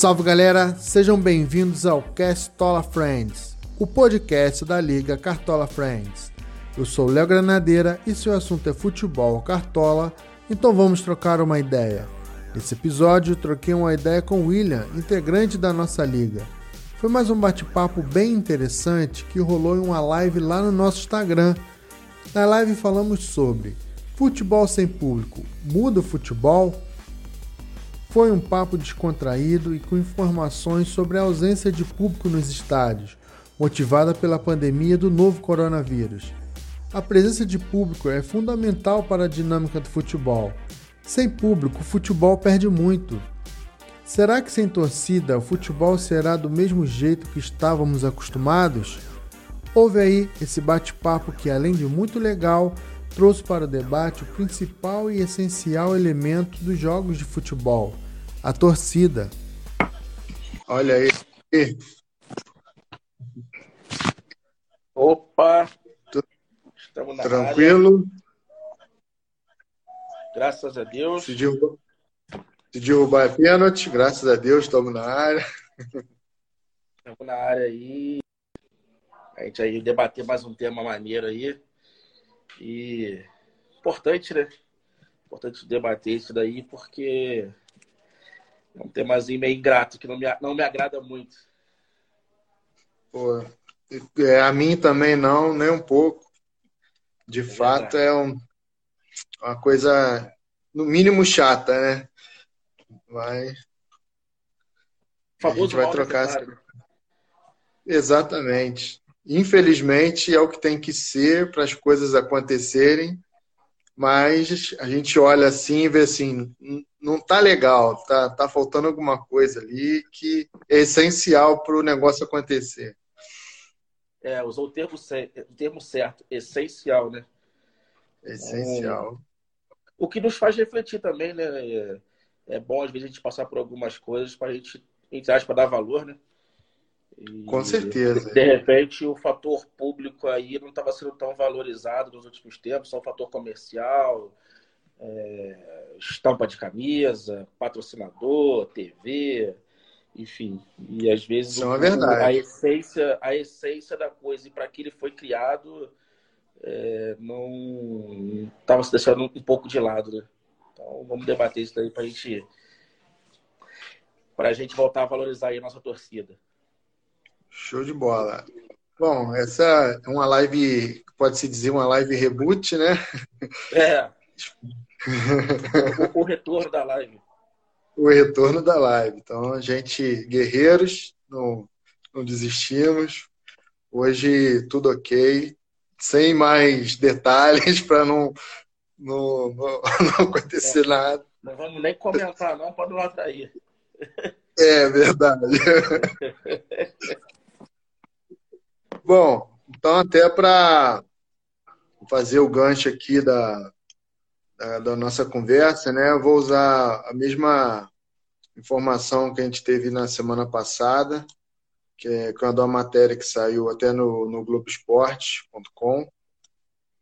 Salve galera, sejam bem-vindos ao Castola Friends, o podcast da Liga Cartola Friends. Eu sou Léo Granadeira e se o assunto é futebol cartola, então vamos trocar uma ideia. Nesse episódio, troquei uma ideia com William, integrante da nossa liga. Foi mais um bate-papo bem interessante que rolou em uma live lá no nosso Instagram. Na live falamos sobre futebol sem público, muda o futebol? Foi um papo descontraído e com informações sobre a ausência de público nos estádios, motivada pela pandemia do novo coronavírus. A presença de público é fundamental para a dinâmica do futebol. Sem público, o futebol perde muito. Será que sem torcida o futebol será do mesmo jeito que estávamos acostumados? Houve aí esse bate-papo que, além de muito legal, trouxe para o debate o principal e essencial elemento dos jogos de futebol: a torcida. Olha aí. Opa! Estamos na Tranquilo? Área. Graças a Deus. Se derrubar, se derrubar é pênalti, graças a Deus, estamos na área. Estamos na área aí. A gente aí debater mais um tema maneiro aí. E importante, né? Importante debater isso daí, porque é um temazinho meio ingrato, que não me, não me agrada muito. Pô, é, a mim também não, nem um pouco. De É fato, verdade. é um, uma coisa, no mínimo, chata, né? Mas O a gente vai trocar. né? Exatamente. Infelizmente, é o que tem que ser para as coisas acontecerem, mas a gente olha assim e vê assim, "N- não tá legal, tá, tá faltando alguma coisa ali que é essencial para o negócio acontecer. É, usou o termo, o termo certo, essencial, né? É essencial. O que nos faz refletir também, né? É, é bom, às vezes, a gente passar por algumas coisas para a gente, entre aspas, dar valor, né? E, Com certeza. De repente, o fator público aí não estava sendo tão valorizado nos últimos tempos, só o fator comercial, é, estampa de camisa, patrocinador, TV, enfim. E às vezes Isso é uma verdade. a essência, a essência da coisa e para que ele foi criado é, não estava se deixando um pouco de lado, né? Então vamos debater isso daí para gente para a gente voltar a valorizar aí a nossa torcida. Show de bola. Bom, essa é uma live, pode-se dizer uma live reboot, né? É. o, o retorno da live. O retorno da live. Então, a gente, guerreiros, não, não desistimos. Hoje, tudo ok. Sem mais detalhes para não, não, não, não acontecer nada. Não vamos nem comentar, não, para não atrair. É verdade. Bom, então até para fazer o gancho aqui da, da, da nossa conversa, né? Eu vou usar a mesma informação que a gente teve na semana passada, que é quando a matéria que saiu até no, no Globoesporte.com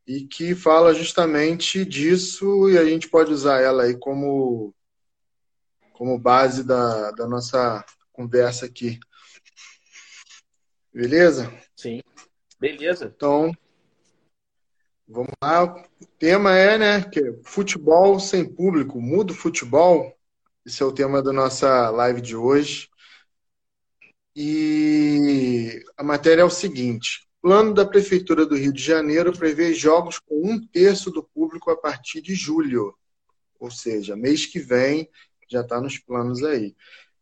e que fala justamente disso e a gente pode usar ela aí como como base da, da nossa conversa aqui. Beleza? Sim. Beleza. Então, vamos lá. O tema é, né, que é futebol sem público, muda o futebol. Esse é o tema da nossa live de hoje. E a matéria é o seguinte: plano da Prefeitura do Rio de Janeiro prevê jogos com um terço do público a partir de julho. Ou seja, mês que vem já está nos planos aí.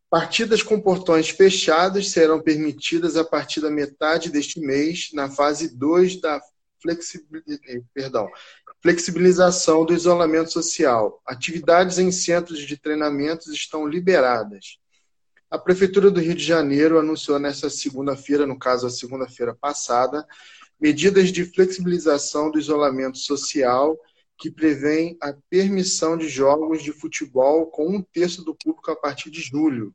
Partidas com portões fechados serão permitidas a partir da metade deste mês, na fase 2 da. Perdão, flexibilização do isolamento social. Atividades em centros de treinamentos estão liberadas. A Prefeitura do Rio de Janeiro anunciou nesta segunda-feira, no caso a segunda-feira passada, medidas de flexibilização do isolamento social que prevêem a permissão de jogos de futebol com um terço do público a partir de julho.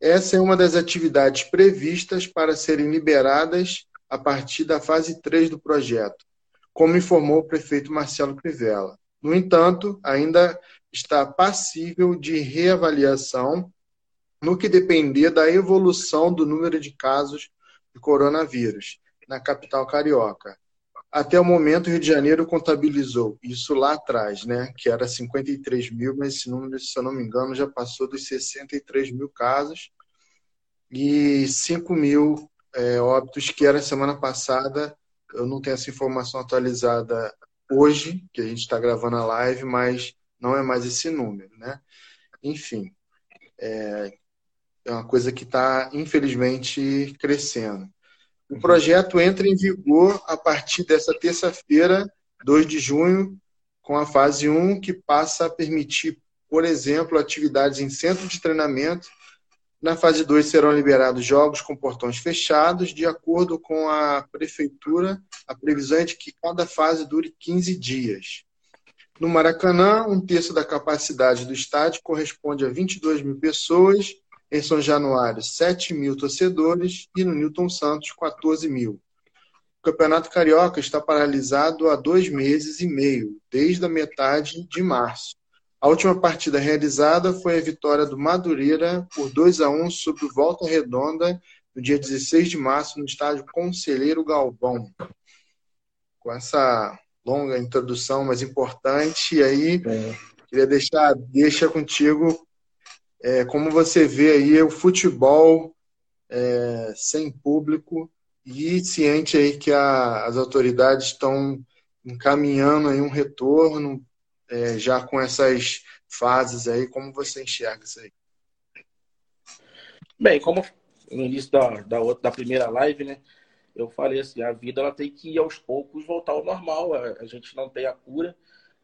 Essa é uma das atividades previstas para serem liberadas a partir da fase 3 do projeto, como informou o prefeito Marcelo Crivella. No entanto, ainda está passível de reavaliação no que depender da evolução do número de casos de coronavírus na capital carioca. Até o momento, o Rio de Janeiro contabilizou isso lá atrás, né? Que era 53 mil, mas esse número, se eu não me engano, já passou dos 63 mil casos e 5 mil é, óbitos, que era semana passada. Eu não tenho essa informação atualizada hoje, que a gente está gravando a live, mas não é mais esse número, né? Enfim, é, é uma coisa que está, infelizmente, crescendo. O uhum. projeto entra em vigor a partir dessa terça-feira, 2 de junho, com a fase 1, que passa a permitir, por exemplo, atividades em centro de treinamento. Na fase 2 serão liberados jogos com portões fechados, de acordo com a prefeitura, a previsão é de que cada fase dure 15 dias. No Maracanã, um terço da capacidade do estádio corresponde a 22 mil pessoas em São Januário, 7 mil torcedores e no Newton Santos, 14 mil. O Campeonato Carioca está paralisado há dois meses e meio, desde a metade de março. A última partida realizada foi a vitória do Madureira por 2 a 1 sobre o Volta Redonda no dia 16 de março no estádio Conselheiro Galvão. Com essa longa introdução, mas importante, e aí é. queria deixar deixa contigo é, como você vê aí o futebol é, sem público e ciente aí que a, as autoridades estão encaminhando aí um retorno é, já com essas fases aí, como você enxerga isso aí? Bem, como no início da, da, outra, da primeira live, né, eu falei assim, a vida ela tem que ir aos poucos voltar ao normal, a, a gente não tem a cura,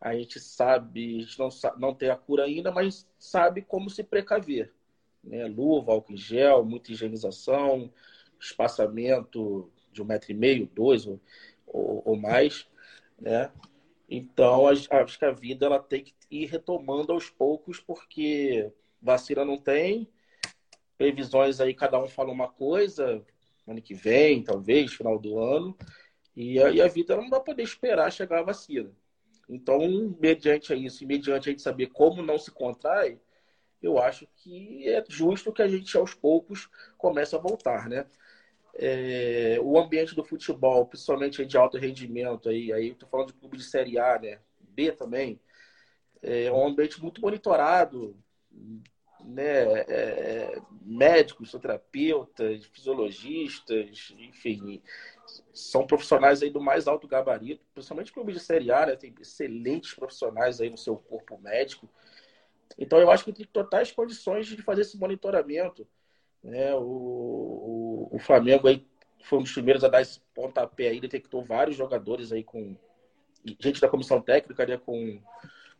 a gente sabe, a gente não, não tem a cura ainda, mas sabe como se precaver. Né? Luva, álcool gel, muita higienização, espaçamento de um metro e meio, dois ou, ou, ou mais, né? Então, acho que a vida ela tem que ir retomando aos poucos, porque vacina não tem, previsões aí, cada um fala uma coisa, ano que vem, talvez, final do ano, e aí a vida não vai poder esperar chegar a vacina. Então, mediante isso, e mediante a gente saber como não se contrai, eu acho que é justo que a gente, aos poucos, comece a voltar, né? É, o ambiente do futebol, principalmente de alto rendimento, aí, aí estou falando de clube de Série A, né? B também, é um ambiente muito monitorado, né? É, médicos, terapeutas, fisiologistas, enfim, são profissionais aí do mais alto gabarito, principalmente clube de Série A, né? tem excelentes profissionais aí no seu corpo médico. Então eu acho que tem totais condições de fazer esse monitoramento. Né? O, o, o Flamengo aí foi um dos primeiros a dar esse pontapé aí, detectou vários jogadores aí com gente da comissão técnica né, com,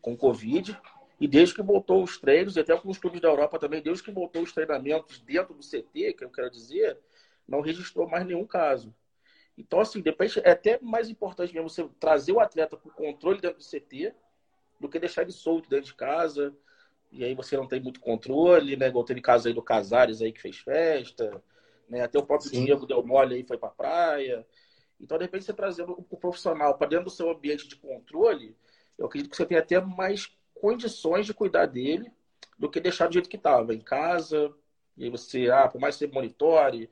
com Covid. E desde que voltou os treinos, e até alguns clubes da Europa também, desde que voltou os treinamentos dentro do CT, que eu quero dizer, não registrou mais nenhum caso. Então, assim, depois é até mais importante mesmo você trazer o atleta para o controle dentro do CT do que deixar ele solto dentro de casa. E aí você não tem muito controle, né? Igual teve caso aí do Casares aí que fez festa, né? Até o próprio Sim. Diego deu mole aí foi para praia. Então, de repente, você trazendo o profissional para dentro do seu ambiente de controle, eu acredito que você tem até mais condições de cuidar dele do que deixar do jeito que estava, em casa. E aí você, ah, por mais que você monitore,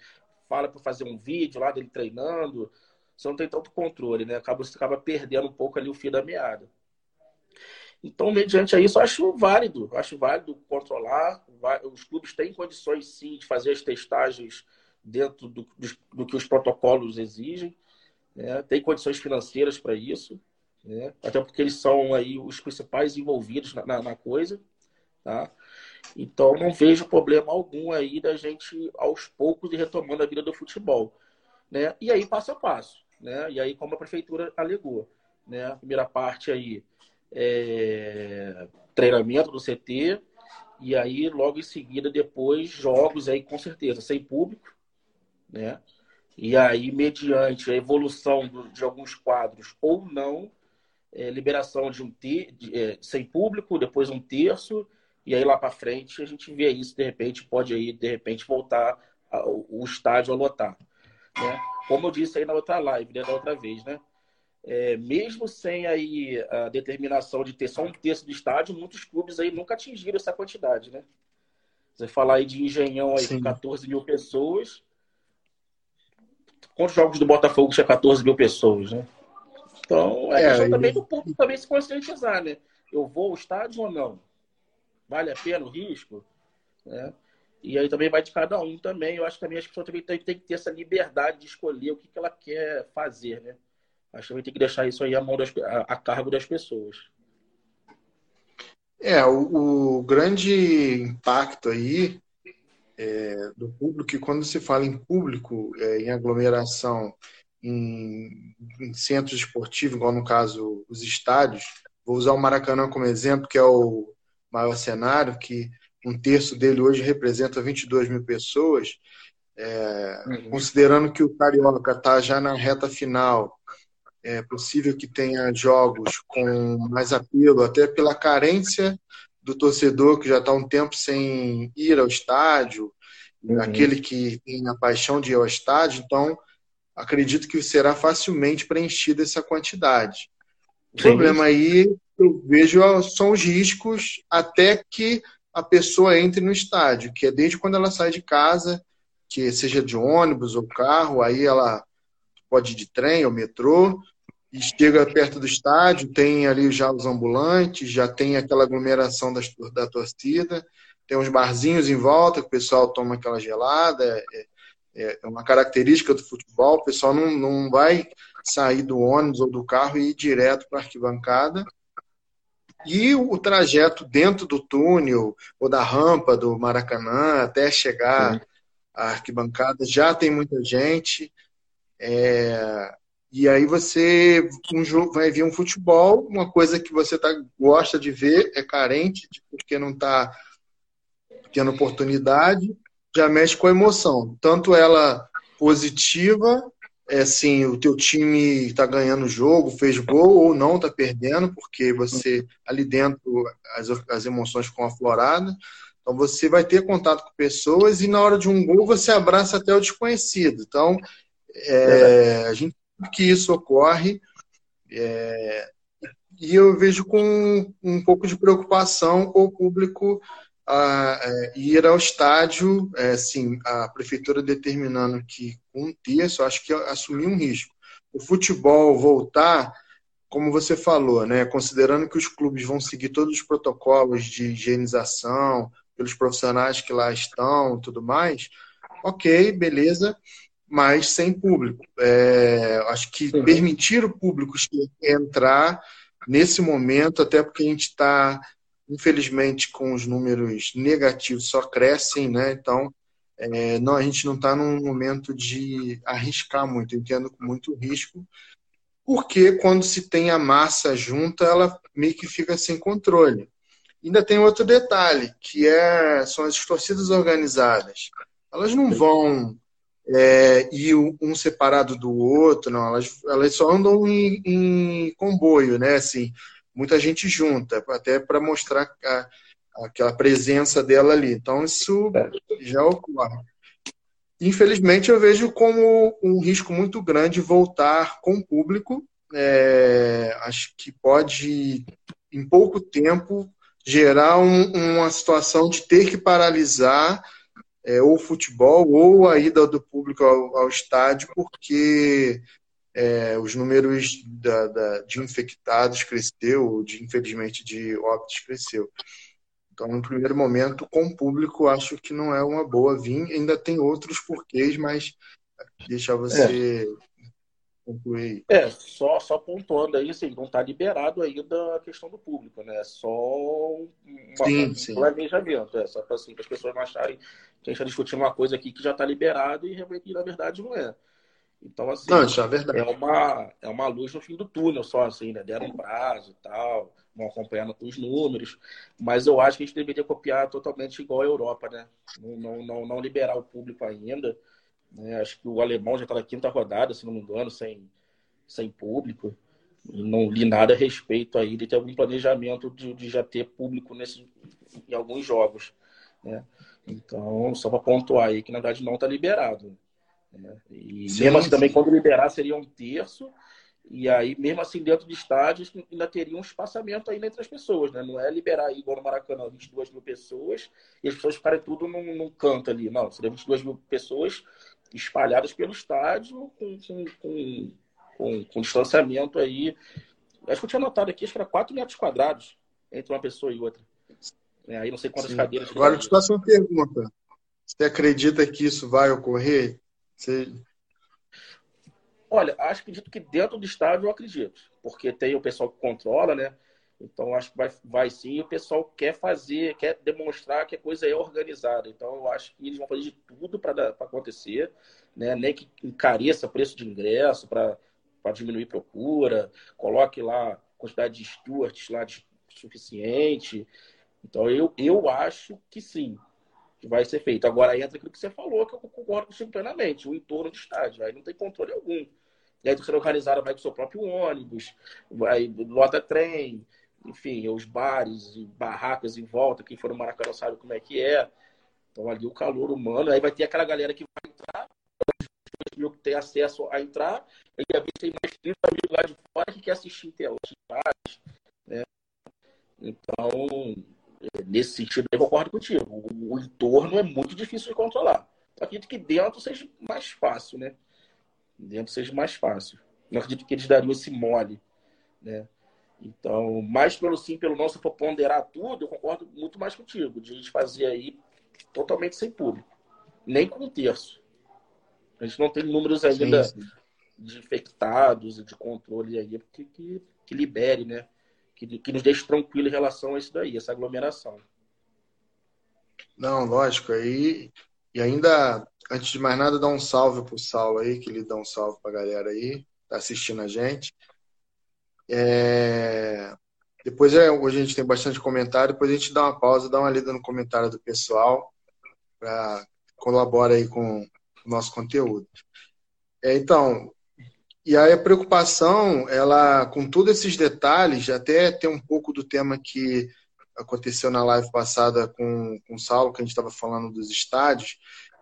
fala para fazer um vídeo lá dele treinando, você não tem tanto controle, né? Acaba, você acaba perdendo um pouco ali o fio da meada. Então, mediante a isso, eu acho válido, acho válido controlar. Os clubes têm condições, sim, de fazer as testagens dentro do, do, que os protocolos exigem. Né? Tem condições financeiras para isso, né? até porque eles são aí os principais envolvidos na, na, na coisa. Tá? Então, não vejo problema algum aí da gente, aos poucos, ir retomando a vida do futebol. Né? E aí, passo a passo. Né? E aí, como a prefeitura alegou. Né? A primeira parte aí, é... treinamento do CT, e aí, logo em seguida, depois, jogos aí, com certeza, sem público. Né? E aí, mediante a evolução de alguns quadros ou não, é, liberação de um ter, de, é, sem público, depois um terço, e aí lá para frente a gente vê isso, de repente pode aí, de repente, voltar o estádio a lotar. Né? Como eu disse aí na outra live, né, da outra vez, né? É, mesmo sem aí a determinação de ter só um terço do estádio, muitos clubes aí nunca atingiram essa quantidade, né? Você falar aí de Engenhão aí Sim. com 14 mil pessoas. Quantos jogos do Botafogo tinha 14 mil pessoas, né? Então, é, é questão também do público também se conscientizar, né? Eu vou ao estádio ou não? Vale a pena o risco? Né? E aí também vai de cada um também. Eu acho que também as pessoas também têm, que ter essa liberdade de escolher o que, que ela quer fazer, né? Acho que também tem que deixar isso aí a, mão das, a, a cargo das pessoas. É, o, o grande impacto aí é, do público, e quando se fala em público, é, em aglomeração, em, em centros esportivos, igual no caso os estádios, vou usar o Maracanã como exemplo, que é o maior cenário, que um terço dele hoje representa 22 mil pessoas, é, uhum. considerando que o Carioca está já na reta final, é possível que tenha jogos com mais apelo, até pela carência do torcedor que já está um tempo sem ir ao estádio, uhum. aquele que tem a paixão de ir ao estádio, então acredito que será facilmente preenchida essa quantidade. O Sim. problema aí eu vejo são os riscos até que a pessoa entre no estádio, que é desde quando ela sai de casa, que seja de ônibus ou carro, aí ela pode ir de trem ou metrô, e chega perto do estádio, tem ali já os ambulantes, já tem aquela aglomeração das, da torcida, tem uns barzinhos em volta que o pessoal toma aquela gelada, é, é, é uma característica do futebol, o pessoal não, não vai sair do ônibus ou do carro e ir direto para a arquibancada. E o trajeto dentro do túnel ou da rampa do Maracanã até chegar Sim. à arquibancada já tem muita gente. É, e aí você um jogo, vai ver um futebol, uma coisa que você tá, gosta de ver, é carente, porque não está tendo oportunidade, já mexe com a emoção. Tanto ela positiva, é assim, o teu time está ganhando o jogo, fez gol ou não, está perdendo, porque você ali dentro as, as emoções ficam afloradas. Então você vai ter contato com pessoas e na hora de um gol você abraça até o desconhecido. Então é, a gente que isso ocorre. É, e eu vejo com um pouco de preocupação com o público a, é, ir ao estádio, é, assim, a prefeitura determinando que um terço, acho que assumir um risco. O futebol voltar, como você falou, né, considerando que os clubes vão seguir todos os protocolos de higienização, pelos profissionais que lá estão tudo mais, ok, beleza mas sem público. É, acho que uhum. permitir o público entrar nesse momento, até porque a gente está, infelizmente, com os números negativos só crescem, né? Então, é, não, a gente não está num momento de arriscar muito, entendo com muito risco, porque quando se tem a massa junta, ela meio que fica sem controle. Ainda tem outro detalhe, que é, são as torcidas organizadas. Elas não vão é, e um separado do outro, não, elas, elas só andam em, em comboio, né? Assim, muita gente junta, até para mostrar a, aquela presença dela ali. Então, isso já ocorre. Infelizmente, eu vejo como um risco muito grande voltar com o público. É, acho que pode, em pouco tempo, gerar um, uma situação de ter que paralisar é, ou futebol ou a ida do público ao, ao estádio, porque é, os números da, da, de infectados cresceu, de infelizmente de óbitos cresceu. Então, no primeiro momento, com o público, acho que não é uma boa vir. Ainda tem outros porquês, mas deixa você é concluir. É, só, só pontuando aí, assim, não está liberado ainda a questão do público, né? É só uma, sim, um sim. planejamento, é só para assim, as pessoas não acharem que a gente está discutindo uma coisa aqui que já está liberado e, na verdade, não é. Então, assim, não, é, é, uma, é uma luz no fim do túnel só, assim, né? Deram um prazo e tal, vão acompanhando com os números, mas eu acho que a gente deveria copiar totalmente igual a Europa, né? Não, não, não, não liberar o público ainda, né? Acho que o alemão já está na quinta rodada, se não me engano, sem, sem público. E não li nada a respeito aí de ter algum planejamento de, de já ter público nesse, em alguns jogos. Né? Então, só para pontuar aí que na verdade não está liberado. Né? E sim, mesmo assim, sim. também, quando liberar, seria um terço. E aí, mesmo assim, dentro de estádios, ainda teria um espaçamento aí entre as pessoas, né? Não é liberar aí, igual no Maracanã, 22 mil pessoas e as pessoas ficarem tudo num, num canto ali. Não, seria 22 mil pessoas espalhadas pelo estádio com, com, com, com, com distanciamento aí. Acho que eu tinha notado aqui, acho que era 4 metros quadrados entre uma pessoa e outra. É, aí não sei quantas Sim. cadeiras. Agora, eu te faço uma pergunta. Você acredita que isso vai ocorrer? Você... Olha, acho acredito que dentro do estádio eu acredito, porque tem o pessoal que controla, né? Então acho que vai, vai sim. O pessoal quer fazer, quer demonstrar que a coisa é organizada. Então eu acho que eles vão fazer de tudo para acontecer, né? Nem que encareça preço de ingresso para diminuir procura, coloque lá quantidade de stewards lá de suficiente. Então eu, eu acho que sim, que vai ser feito. Agora entra aquilo que você falou, que eu concordo com o plenamente, o entorno do estádio. Aí não tem controle algum. E aí a torcida organizada vai com o seu próprio ônibus, vai, lota trem, enfim, os bares e barracas em volta, quem for no Maracanã sabe como é que é. Então ali o calor humano, aí vai ter aquela galera que vai entrar, que tem acesso a entrar, e a vez tem mais 30 mil lá de fora que quer assistir interlaços, né? Então, nesse sentido, eu concordo contigo. O, o entorno é muito difícil de controlar. Acredito que dentro seja mais fácil, né? dentro seja mais fácil. Não acredito que eles dariam esse mole, né? Então, mais pelo sim, pelo não, se for ponderar tudo, eu concordo muito mais contigo, de a gente fazer aí totalmente sem público. Nem com um terço. A gente não tem números ainda sim, sim. de infectados e de controle aí, porque que, que libere, né? Que, que nos deixe tranquilo em relação a isso daí, essa aglomeração. Não, lógico. Aí e ainda, antes de mais nada, dar um salve pro Saulo aí, que ele dá um salve pra galera aí, tá assistindo a gente. É... Depois, é, hoje a gente tem bastante comentário, depois a gente dá uma pausa, dá uma lida no comentário do pessoal, para colabora aí com o nosso conteúdo. É, então, e aí a preocupação, ela, com todos esses detalhes, até tem um pouco do tema que aconteceu na live passada com, com o Saulo, que a gente estava falando dos estádios,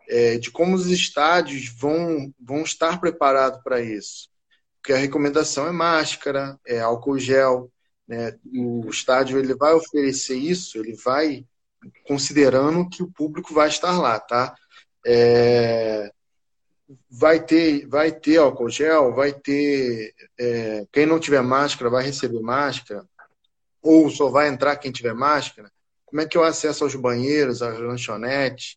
é, de como os estádios vão, vão estar preparados para isso. Porque a recomendação é máscara, é álcool gel, né? o estádio ele vai oferecer isso, ele vai considerando que o público vai estar lá, tá? É, vai ter vai ter álcool gel, vai ter é, quem não tiver máscara vai receber máscara, ou só vai entrar quem tiver máscara? Como é que o acesso aos banheiros, às lanchonetes?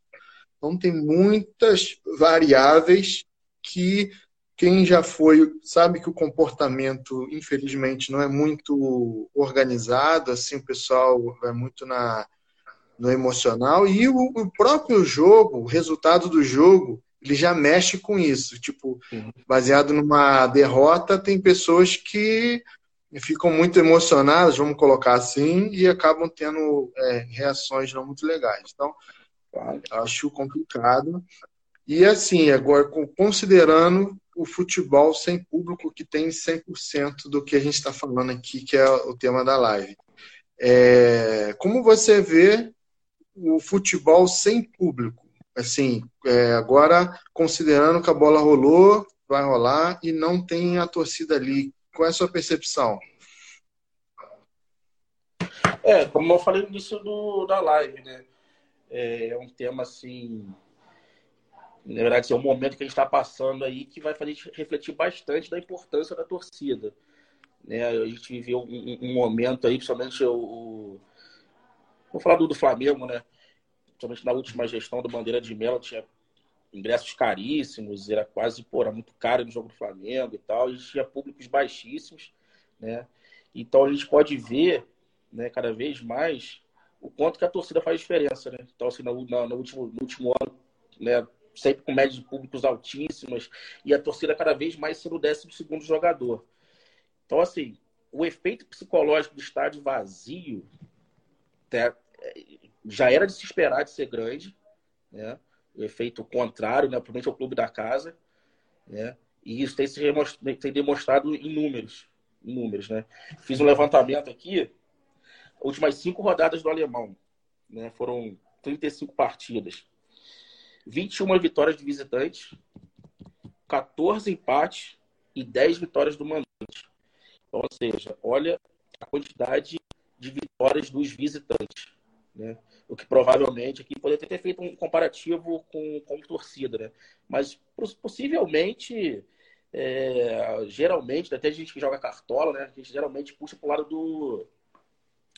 Então, tem muitas variáveis que quem já foi sabe que o comportamento, infelizmente, não é muito organizado, assim, o pessoal vai muito na, no emocional, e o, o próprio jogo, o resultado do jogo, ele já mexe com isso. Tipo, baseado numa derrota, tem pessoas que ficam muito emocionadas, vamos colocar assim, e acabam tendo é, reações não muito legais. Então, acho complicado. E assim, agora, considerando o futebol sem público, que tem 100% do que a gente está falando aqui, que é o tema da live. É, como você vê o futebol sem público? Assim, é, agora, considerando que a bola rolou, vai rolar e não tem a torcida ali qual é a sua percepção? É, como eu falei no início do, da live, né? É, é um tema assim. Na verdade, é um momento que a gente está passando aí que vai fazer a gente refletir bastante da importância da torcida. Né? A gente viveu um, um momento aí, principalmente o, o. Vou falar do, do Flamengo, né? Principalmente na última gestão do Bandeira de Melo, tinha ingressos caríssimos, era quase, pô, era muito caro no jogo do Flamengo e tal, e tinha públicos baixíssimos, né? Então a gente pode ver, né, cada vez mais o quanto que a torcida faz diferença, né? Então assim, no, no, último, no último ano, né, sempre com médias de públicos altíssimas e a torcida cada vez mais sendo o décimo segundo jogador. Então assim, o efeito psicológico do estádio vazio né, já era de se esperar de ser grande, né? o efeito contrário, né? principalmente ao clube da casa, né? E isso tem se tem demonstrado em números, em números, né? Fiz um levantamento aqui, últimas cinco rodadas do alemão, né? Foram 35 partidas, 21 vitórias de visitantes, 14 empates e 10 vitórias do mandante. Ou seja, olha a quantidade de vitórias dos visitantes. Né? O que provavelmente aqui poderia ter feito um comparativo com, com torcida, né? Mas possivelmente, é, geralmente, até a gente que joga cartola, né? A gente geralmente puxa pro lado do,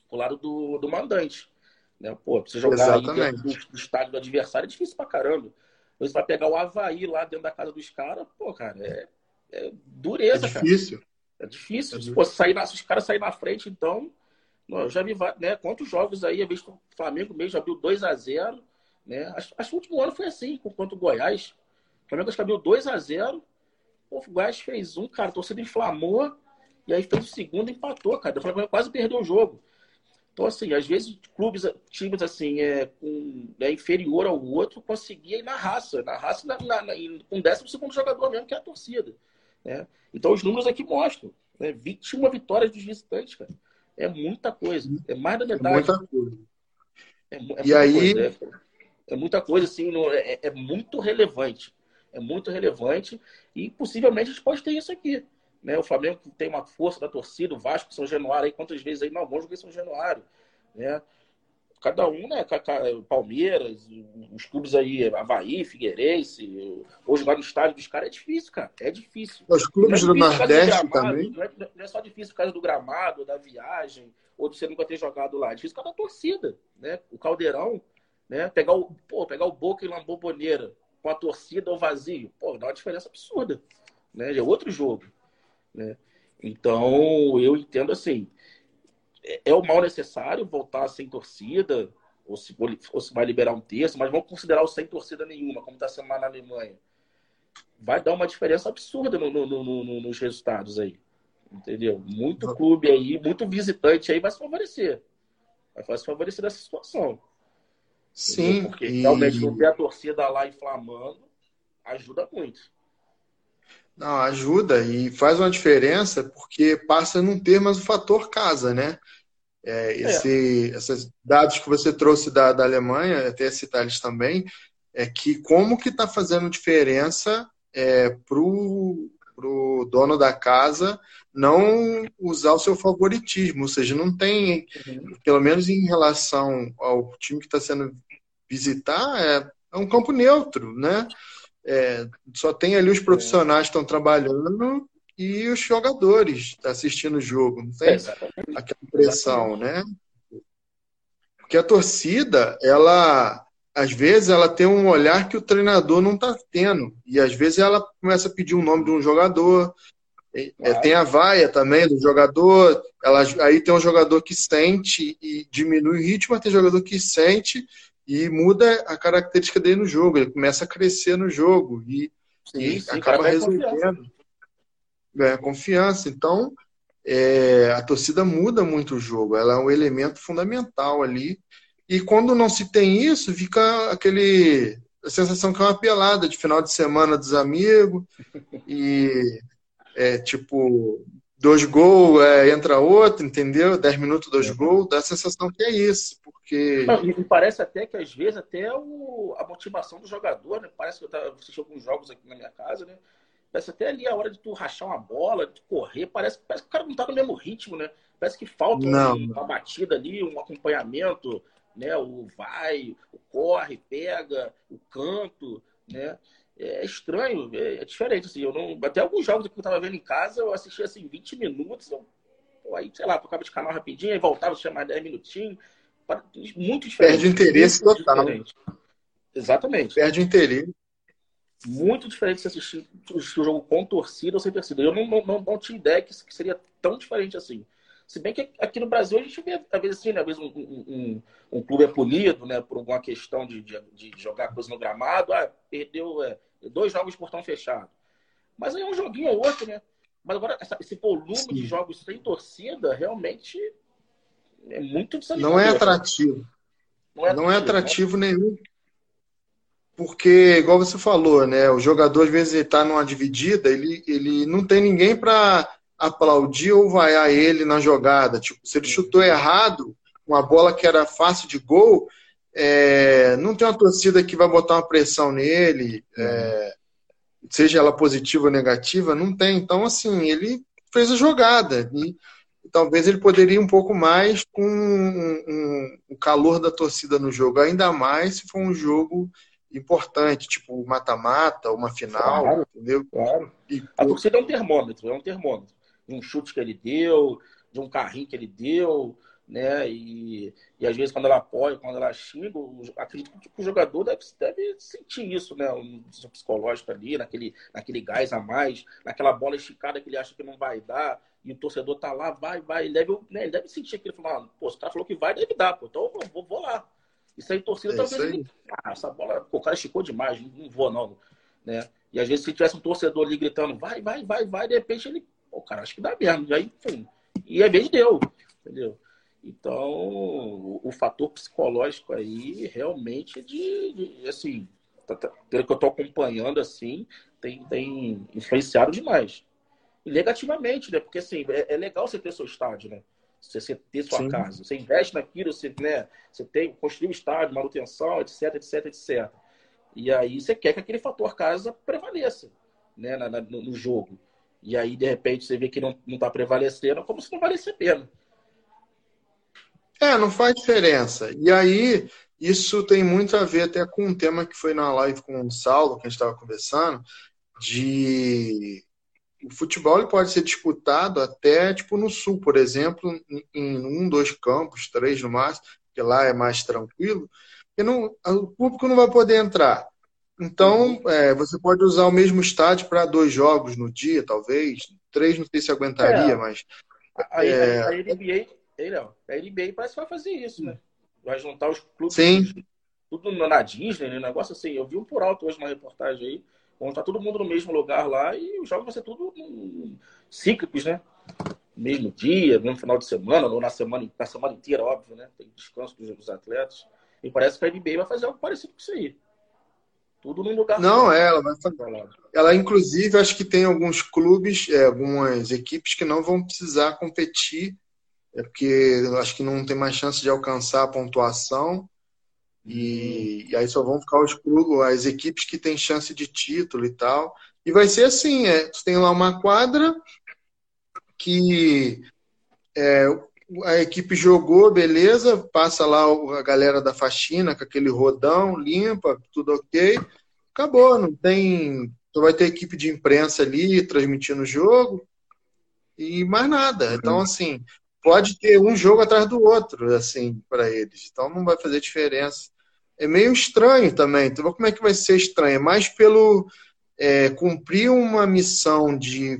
pro lado do, do mandante. Né? Pô, você jogar do, do, estádio do adversário é difícil pra caramba. Você vai pegar o Havaí lá dentro da casa dos caras, pô, cara, é, é dureza, é difícil. cara. É difícil. É difícil. Pô, sair na, se os caras saírem na frente, então. Eu já vi né, quantos jogos aí, a vez o Flamengo mesmo abriu 2 a 0 né? Acho, acho que o último ano foi assim, contra o Goiás. O Flamengo acho que abriu 2 a 0 Pô, o Goiás fez um, cara, a torcida inflamou, e aí fez o segundo empatou, cara. O Flamengo quase perdeu o jogo. Então, assim, às vezes clubes, times assim, é, com, é inferior ao outro, conseguia ir na raça, na raça na, na, na, com o décimo segundo jogador mesmo, que é a torcida. Né? Então, os números aqui mostram. Né? 21 vitórias dos visitantes, cara. É muita coisa. É mais da metade. É muita coisa. É, é e aí... Coisa, é, é, muita coisa, assim, no, é, é muito relevante. É muito relevante e possivelmente a gente pode ter isso aqui. Né? O Flamengo tem uma força da torcida, o Vasco, São Januário, aí quantas vezes aí, não, vamos jogar São Januário. Né? Cada um, né? Palmeiras, os clubes aí, Havaí, Figueirense, hoje lá no estádio dos caras é difícil, cara. É difícil. Os clubes é do Nordeste do gramado, também. Não é, não é, só difícil por causa do gramado, da viagem, ou de você nunca ter jogado lá. É difícil por causa da torcida, né? O Caldeirão, né? Pegar o, pô, pegar o Boca e Lamboboneira com a torcida ou vazio, pô, dá uma diferença absurda, né? É outro jogo. Né? Então, eu entendo assim, é, o mal necessário voltar sem torcida, ou se, ou se vai liberar um terço, mas vamos considerar o sem torcida nenhuma, como está sendo lá na Alemanha. Vai dar uma diferença absurda no, no, no, nos resultados aí. Entendeu? Muito clube aí, muito visitante aí vai se favorecer. Vai se favorecer dessa situação. Sim. Entendeu? Porque e... realmente não ter a torcida lá inflamando ajuda muito. Não, ajuda e faz uma diferença porque passa a não ter mais o fator casa, né? É, esse, é. Esses dados que você trouxe da, da Alemanha, até citar eles também, é que como que está fazendo diferença é, para o dono da casa não usar o seu favoritismo, ou seja, não tem, uhum. pelo menos em relação ao time que está sendo visitar, é, é um campo neutro, né? É, só tem ali os profissionais que estão trabalhando e os jogadores assistindo o jogo. Não tem aquela pressão, né? Porque a torcida, ela às vezes ela tem um olhar que o treinador não está tendo. E às vezes ela começa a pedir o um nome de um jogador. É, tem a vaia também do jogador. Ela, aí tem um jogador que sente e diminui o ritmo, tem jogador que sente e muda a característica dele no jogo. Ele começa a crescer no jogo e, sim, e sim, acaba resolvendo. Ganha confiança. Então, é, a torcida muda muito o jogo. Ela é um elemento fundamental ali. E quando não se tem isso, fica aquele a sensação que é uma pelada de final de semana dos amigos e é tipo dois gols, é, entra outro, entendeu? Dez minutos, dois uhum. gols, dá a sensação que é isso. Porque... Não, me parece até que às vezes até o, a motivação do jogador, né? Parece que eu estava assistindo alguns jogos aqui na minha casa, né? Parece até ali a hora de tu rachar uma bola, de correr, parece, parece que o cara não está no mesmo ritmo, né? Parece que falta não, uma batida ali, um acompanhamento, né? O vai, o corre, pega, o canto, né? É estranho, é, é diferente, assim, eu não... Até alguns jogos que eu estava vendo em casa, eu assisti, assim, 20 minutos, eu... aí, sei lá, tocava de canal rapidinho, aí voltava, tinha mais 10 minutinhos, muito diferente. Perde o interesse total. Diferente. Exatamente. Perde o interesse. Muito diferente se assistir o jogo com torcida ou sem torcida. Eu não, não, não tinha ideia que seria tão diferente assim. Se bem que aqui no Brasil a gente vê, às vezes, assim, né? às vezes um, um, um, clube é punido né, por alguma questão de, de, de jogar coisa no gramado. Ah, perdeu é, dois jogos por tão fechado. Mas aí é um joguinho ou outro, né? Mas agora, essa, esse volume Sim. de jogos sem torcida realmente é muito Não é atrativo. Não é atrativo, não é atrativo né? nenhum. Porque, igual você falou, né? O jogador, às vezes, ele está numa dividida, ele, ele não tem ninguém para aplaudir ou vaiar ele na jogada. Tipo, se ele chutou errado, uma bola que era fácil de gol, é, não tem uma torcida que vai botar uma pressão nele, é, seja ela positiva ou negativa, não tem. Então, assim, ele fez a jogada. E, talvez ele poderia ir um pouco mais com um, um, o calor da torcida no jogo, ainda mais se for um jogo importante, tipo mata-mata, uma final, claro, entendeu? Claro. E, a torcida é um termômetro, é um termômetro. De um chute que ele deu, de um carrinho que ele deu, né? E, e às vezes quando ela apoia, quando ela xinga, acredito que o jogador deve, deve sentir isso, né? Um psicológico ali, naquele, naquele gás a mais, naquela bola esticada que ele acha que não vai dar, e o torcedor tá lá, vai, vai, ele deve, né, ele deve sentir aquilo, falar, pô, o cara falou que vai, deve dar, pô, então eu vou, vou lá. Isso aí, torcida, é talvez ele, ah, essa bola, pô, o cara esticou demais, não vou não, né? E às vezes se tivesse um torcedor ali gritando, vai, vai, vai, vai, de repente ele, pô, cara, acho que dá mesmo, e aí, enfim, e é vez deu, entendeu? Então, o, o, fator psicológico aí realmente é de, de assim, tá, tá, pelo que eu estou acompanhando assim, tem, tem influenciado demais. E negativamente, né? Porque assim, é, é legal você ter seu estádio, né? Você, ter sua Sim. casa. Você investe naquilo, você, né? Você tem, construir o estádio, manutenção, etc, etc, etc. E aí você quer que aquele fator casa prevaleça, né? Na, na, no jogo. E aí, de repente, você vê que não está prevalecendo, como se não valesse a pena. É, não faz diferença. E aí, isso tem muito a ver até com um tema que foi na live com o Saulo, que a gente estava conversando, de o futebol ele pode ser disputado até tipo no sul, por exemplo, em um, dois campos, três no máximo, que lá é mais tranquilo, e não, o público não vai poder entrar. Então, é, você pode usar o mesmo estádio para dois jogos no dia, talvez. Três não sei se aguentaria, é. mas. A, é... a, a NBA Ei, Léo, a NBA parece que vai fazer isso, né? Vai juntar os clubes. Sim. Tudo na Disney, né? Negócio assim. Eu vi um por alto hoje uma reportagem aí. Vão estar todo mundo no mesmo lugar lá e os jogos vão ser tudo cíclicos, né? Mesmo dia, mesmo final de semana, ou na semana, na semana inteira, óbvio, né? Tem descanso dos atletas. E parece que a NBA vai fazer algo parecido com isso aí. Tudo num lugar. Não, é, ela vai fazer. Ela, inclusive, acho que tem alguns clubes, é, algumas equipes que não vão precisar competir é porque eu acho que não tem mais chance de alcançar a pontuação. E, e aí só vão ficar os clubes, as equipes que têm chance de título e tal. E vai ser assim: é, tu tem lá uma quadra que é, a equipe jogou, beleza, passa lá a galera da faxina com aquele rodão, limpa, tudo ok. Acabou, não tem. Tu vai ter equipe de imprensa ali transmitindo o jogo e mais nada. Então, assim, pode ter um jogo atrás do outro, assim, para eles. Então não vai fazer diferença. É meio estranho também. Então, como é que vai ser estranho? É mais pelo é, cumprir uma missão de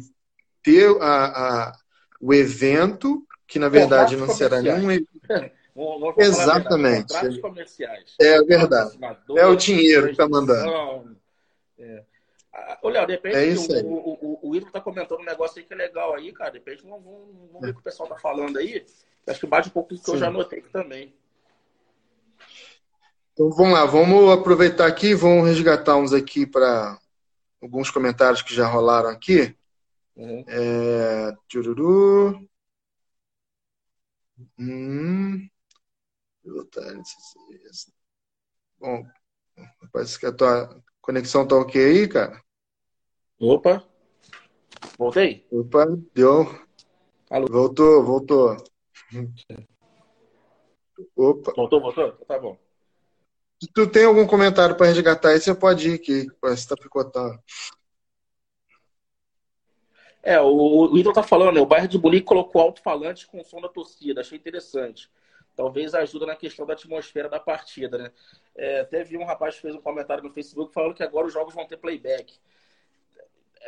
ter a, a, o evento, que na verdade não será nenhum evento. Exatamente. É verdade. É o dinheiro que está mandando. É. Ô, Léo, de repente, é o, o, o, o tá comentando um negócio aí que é legal aí, cara. De repente, vamos, vamos ver o que o pessoal tá falando aí. Acho que bate um pouco do que Sim. eu já notei aqui também. Então, vamos lá. Vamos aproveitar aqui vamos resgatar uns aqui para alguns comentários que já rolaram aqui. Uhum. É... Tchururu. Hum. Bom, parece que a tua conexão tá ok aí, cara. Opa! Voltei? Opa, deu. Alô? Voltou, voltou. Opa. Voltou, voltou? Tá bom. Se tu tem algum comentário para resgatar aí, você pode ir aqui, que tá picotando. É, o, o Ítalo tá falando, né? O bairro de Munique colocou alto-falante com som da torcida, achei interessante. Talvez ajuda na questão da atmosfera da partida, né? É, até vi um rapaz que fez um comentário no Facebook falando que agora os jogos vão ter playback.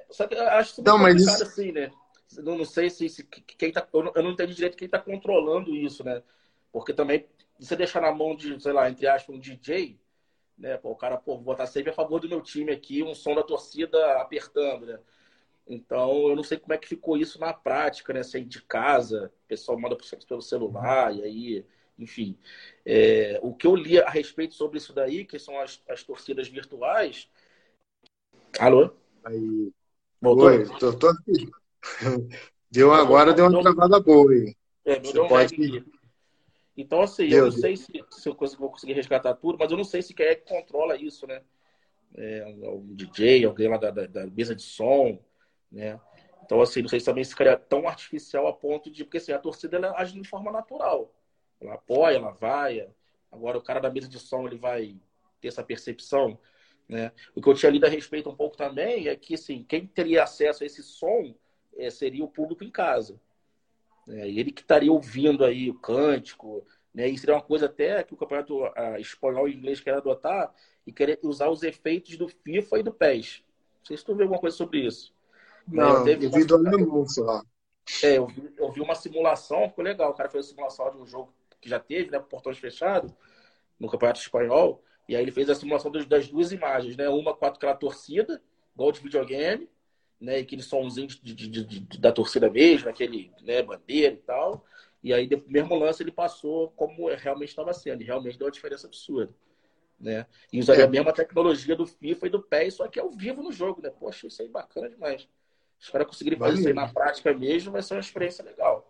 Só que eu acho isso não, mas isso... assim, né? Não, não sei se, se quem tá. Eu não, entendi direito quem está controlando isso, né? Porque também, você deixar na mão de, sei lá, entre aspas, um DJ, né? Pô, o cara, pô, vou votar sempre a favor do meu time aqui, um som da torcida apertando, né? Então, eu não sei como é que ficou isso na prática, né? Sair de casa, o pessoal manda pelo celular, e aí, enfim. É, o que eu li a respeito sobre isso daí, que são as, as torcidas virtuais. Alô? Aí, Voltou? Oi, tô, tô aqui. Deu agora, deu uma travada boa aí. É, Você pode... Então, assim, Deus eu não sei se, se eu vou conseguir resgatar tudo, mas eu não sei se quem é que controla isso, né? É, um DJ, alguém lá da, da, da, mesa de som, né? Então, assim, não sei se também ficaria tão artificial a ponto de. Porque assim, a torcida ela age de forma natural. Ela apoia, ela vai. Agora, o cara da mesa de som ele vai ter essa percepção. Né? O que eu tinha lido a respeito um pouco também é que assim, quem teria acesso a esse som é, seria o público em casa. É, ele que estaria ouvindo aí o cântico, né? E seria uma coisa até que o campeonato a, espanhol e inglês quer adotar e querer usar os efeitos do FIFA e do PES. Não sei se tu vê alguma coisa sobre isso. Não, né? eu vi do lá. É, eu vi, eu vi uma simulação, ficou legal. O cara fez a simulação de um jogo que já teve, né? Portões fechados, no Campeonato Espanhol. E aí ele fez a simulação das duas imagens, né? Uma com aquela torcida, igual de videogame, né? Aquele somzinho de, de, de, da torcida mesmo, aquele né, bandeira e tal. E aí, no mesmo lance, ele passou como realmente estava sendo. E realmente deu uma diferença absurda. Né? E usaria é. a mesma tecnologia do FIFA e do PES, só que é ao vivo no jogo, né? Poxa, isso aí é bacana demais. Os caras conseguirem fazer isso aí na prática mesmo, vai ser uma experiência legal.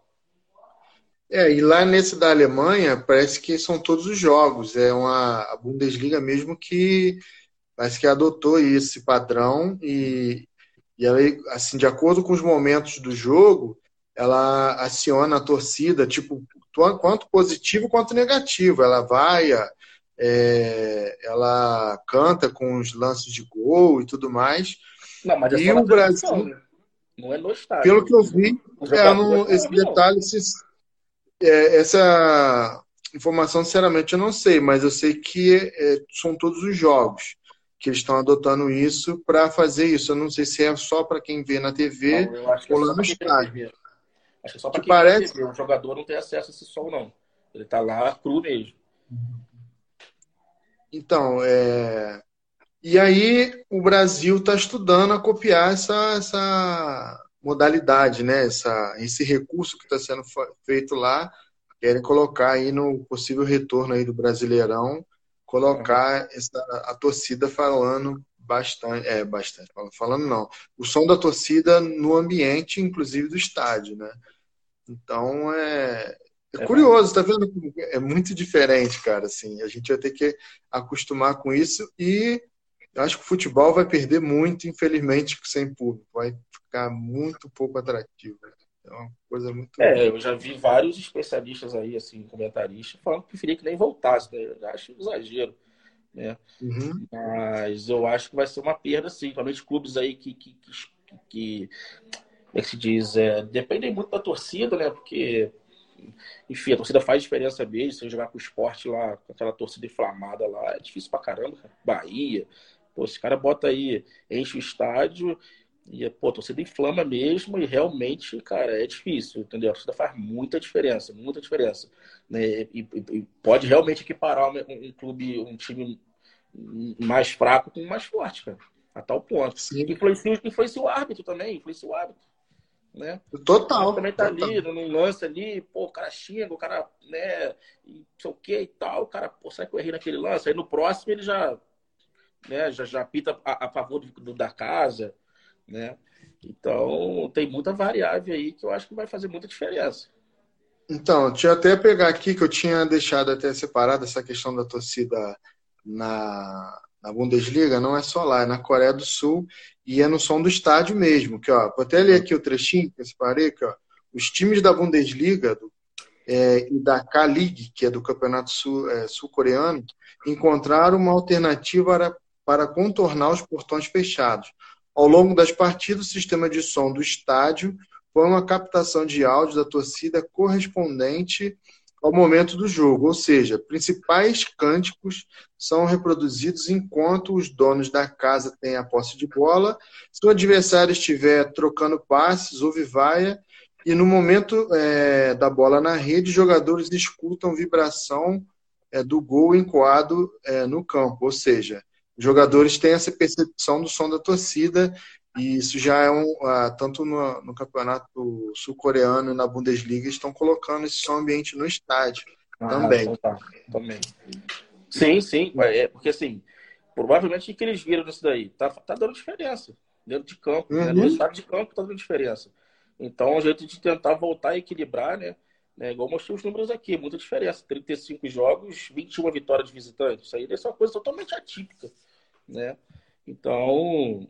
É, e lá nesse da Alemanha, parece que são todos os jogos. É uma a Bundesliga mesmo que parece que adotou esse padrão e, e ela, assim, de acordo com os momentos do jogo, ela aciona a torcida, tipo, quanto positivo quanto negativo. Ela vai, é, ela canta com os lances de gol e tudo mais. Não, mas é e o Brasil, né? não é no estádio. Pelo que eu vi, é, não, esse detalhe, se, é, essa informação, sinceramente, eu não sei, mas eu sei que é, são todos os jogos que eles estão adotando isso para fazer isso. Eu não sei se é só para quem vê na TV não, ou lá no estádio. Acho que é só para quem parece... vê. O jogador não tem acesso a esse som, não. Ele está lá cru mesmo. Então, é... e aí o Brasil está estudando a copiar essa, essa modalidade, né? Essa, esse recurso que está sendo feito lá, querem colocar aí no possível retorno aí do Brasileirão, colocar essa, a torcida falando bastante, é, bastante, falando não, o som da torcida no ambiente, inclusive do estádio, né? Então é, é, é curioso, tá vendo? É muito diferente, cara. Assim, a gente vai ter que acostumar com isso e eu acho que o futebol vai perder muito, infelizmente, sem público. Vai ficar muito pouco atrativo. É uma coisa muito. É, eu já vi vários especialistas aí, assim, comentaristas, falando que preferia que nem voltasse, né? Eu acho exagero. Né? Uhum. Mas eu acho que vai ser uma perda, sim. Principalmente clubes aí que, que, que, que como é que se diz? É, dependem muito da torcida, né? Porque enfim, a torcida faz diferença mesmo. Você jogar com o esporte lá, com aquela torcida inflamada lá, é difícil pra caramba, cara. Bahia, Pô, esse cara bota aí, enche o estádio e, pô, a torcida inflama mesmo e realmente, cara, é difícil, entendeu? A torcida faz muita diferença, muita diferença. Né? E, e, e pode realmente equiparar um, um, clube, um time mais fraco com um mais forte, cara. A tal ponto. Sim. Influencia, influencia o árbitro também, influencia o árbitro. Né? Total. também tá total. ali, num lance ali, pô, o cara xinga, o cara, né, não sei o que e tal, o cara, pô, será que eu errei naquele lance? Aí no próximo ele já né? Já, já pita a, a favor do, do, da casa, né? Então tem muita variável aí que eu acho que vai fazer muita diferença. Então, deixa eu até pegar aqui que eu tinha deixado até separado essa questão da torcida na, na Bundesliga, não é só lá, é na Coreia do Sul e é no som do estádio mesmo. Que, ó, vou até ler aqui o trechinho que eu separei, que, ó, os times da Bundesliga do, é, e da K-League, que é do Campeonato é, Sul-Coreano, é, encontraram uma alternativa para contornar os portões fechados. Ao longo das partidas, o sistema de som do estádio foi uma captação de áudio da torcida correspondente ao momento do jogo, ou seja, principais cânticos são reproduzidos enquanto os donos da casa têm a posse de bola. Se o adversário estiver trocando passes, houve vaia, e no momento é, da bola na rede, jogadores escutam vibração é, do gol encoado é, no campo, ou seja, os jogadores têm essa percepção do som da torcida e isso já é um. Uh, tanto no, no campeonato sul-coreano e na Bundesliga estão colocando esse som ambiente no estádio ah, também. Tá, também. Sim, sim. É, porque assim, provavelmente que eles viram nisso daí? Tá, tá dando diferença. Dentro de campo, uhum. né? no estado de campo tá dando diferença. Então, é um jeito de tentar voltar a equilibrar, né? né? Igual mostrei os números aqui, muita diferença. 35 jogos, 21 vitórias de visitantes. Isso aí é uma coisa totalmente atípica né? Então,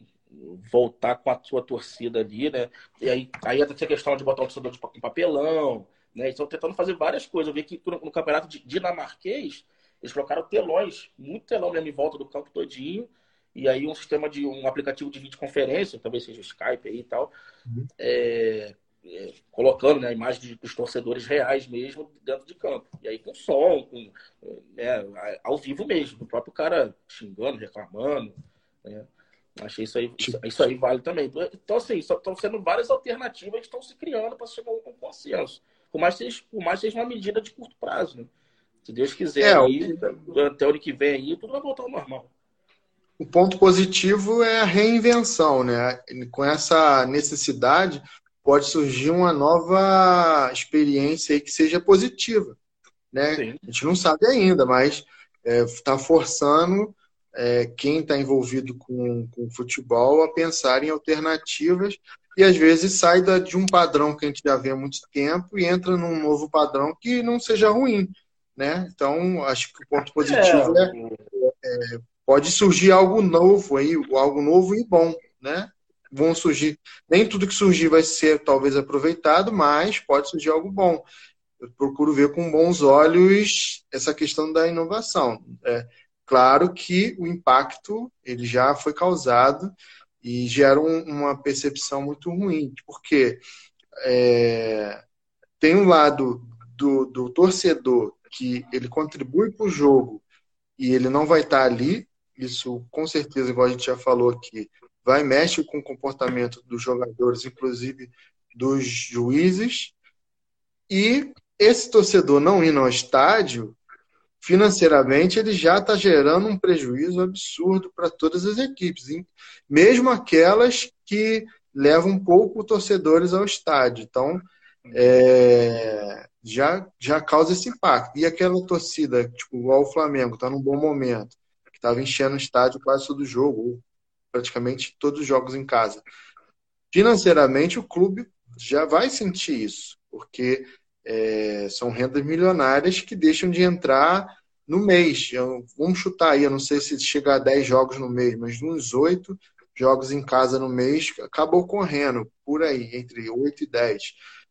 voltar com a sua torcida ali, né? E aí, aí até a questão de botar o torcedor de papelão, né? Estão tentando fazer várias coisas. Eu vi que no, no campeonato dinamarquês, eles colocaram telões, muito telão mesmo em volta do campo todinho. E aí um sistema de um aplicativo de videoconferência, talvez seja o Skype aí e tal, uhum. é, é, colocando né, a imagem dos torcedores reais mesmo dentro de campo. E aí com som, com, né, ao vivo mesmo, o próprio cara xingando, reclamando. Né? Achei isso aí, isso aí vale também. Então, assim, estão sendo várias alternativas que estão se criando para chegar a um consenso. Por mais, que seja, por mais seja uma medida de curto prazo. Né? Se Deus quiser, é, aí, o... até o ano que vem aí, tudo vai voltar ao normal. O ponto positivo é a reinvenção, né? Com essa necessidade, pode surgir uma nova experiência aí que seja positiva, né? Sim. A gente não sabe ainda, mas está é, forçando é, quem está envolvido com, com futebol a pensar em alternativas e às vezes sai da, de um padrão que a gente já vê há muito tempo e entra num novo padrão que não seja ruim, né? Então acho que o ponto positivo é, é, é pode surgir algo novo aí, algo novo e bom, né? Vão surgir, nem tudo que surgir vai ser talvez aproveitado, mas pode surgir algo bom. Eu procuro ver com bons olhos essa questão da inovação. É, Claro que o impacto ele já foi causado e gera um, uma percepção muito ruim, porque é, tem um lado do, do torcedor que ele contribui para o jogo e ele não vai estar ali, isso com certeza, igual a gente já falou aqui, vai mexer com o comportamento dos jogadores, inclusive dos juízes, e esse torcedor não indo ao estádio, financeiramente ele já está gerando um prejuízo absurdo para todas as equipes, hein? mesmo aquelas que levam pouco torcedores ao estádio. Então, é, já, já causa esse impacto. E aquela torcida, tipo, igual o Flamengo, está num bom momento, que estava enchendo o estádio quase todo jogo, praticamente todos os jogos em casa. Financeiramente, o clube já vai sentir isso, porque é, são rendas milionárias que deixam de entrar no mês. Eu, vamos chutar aí, eu não sei se chega a 10 jogos no mês, mas uns 8 jogos em casa no mês acabou correndo por aí, entre 8 e 10.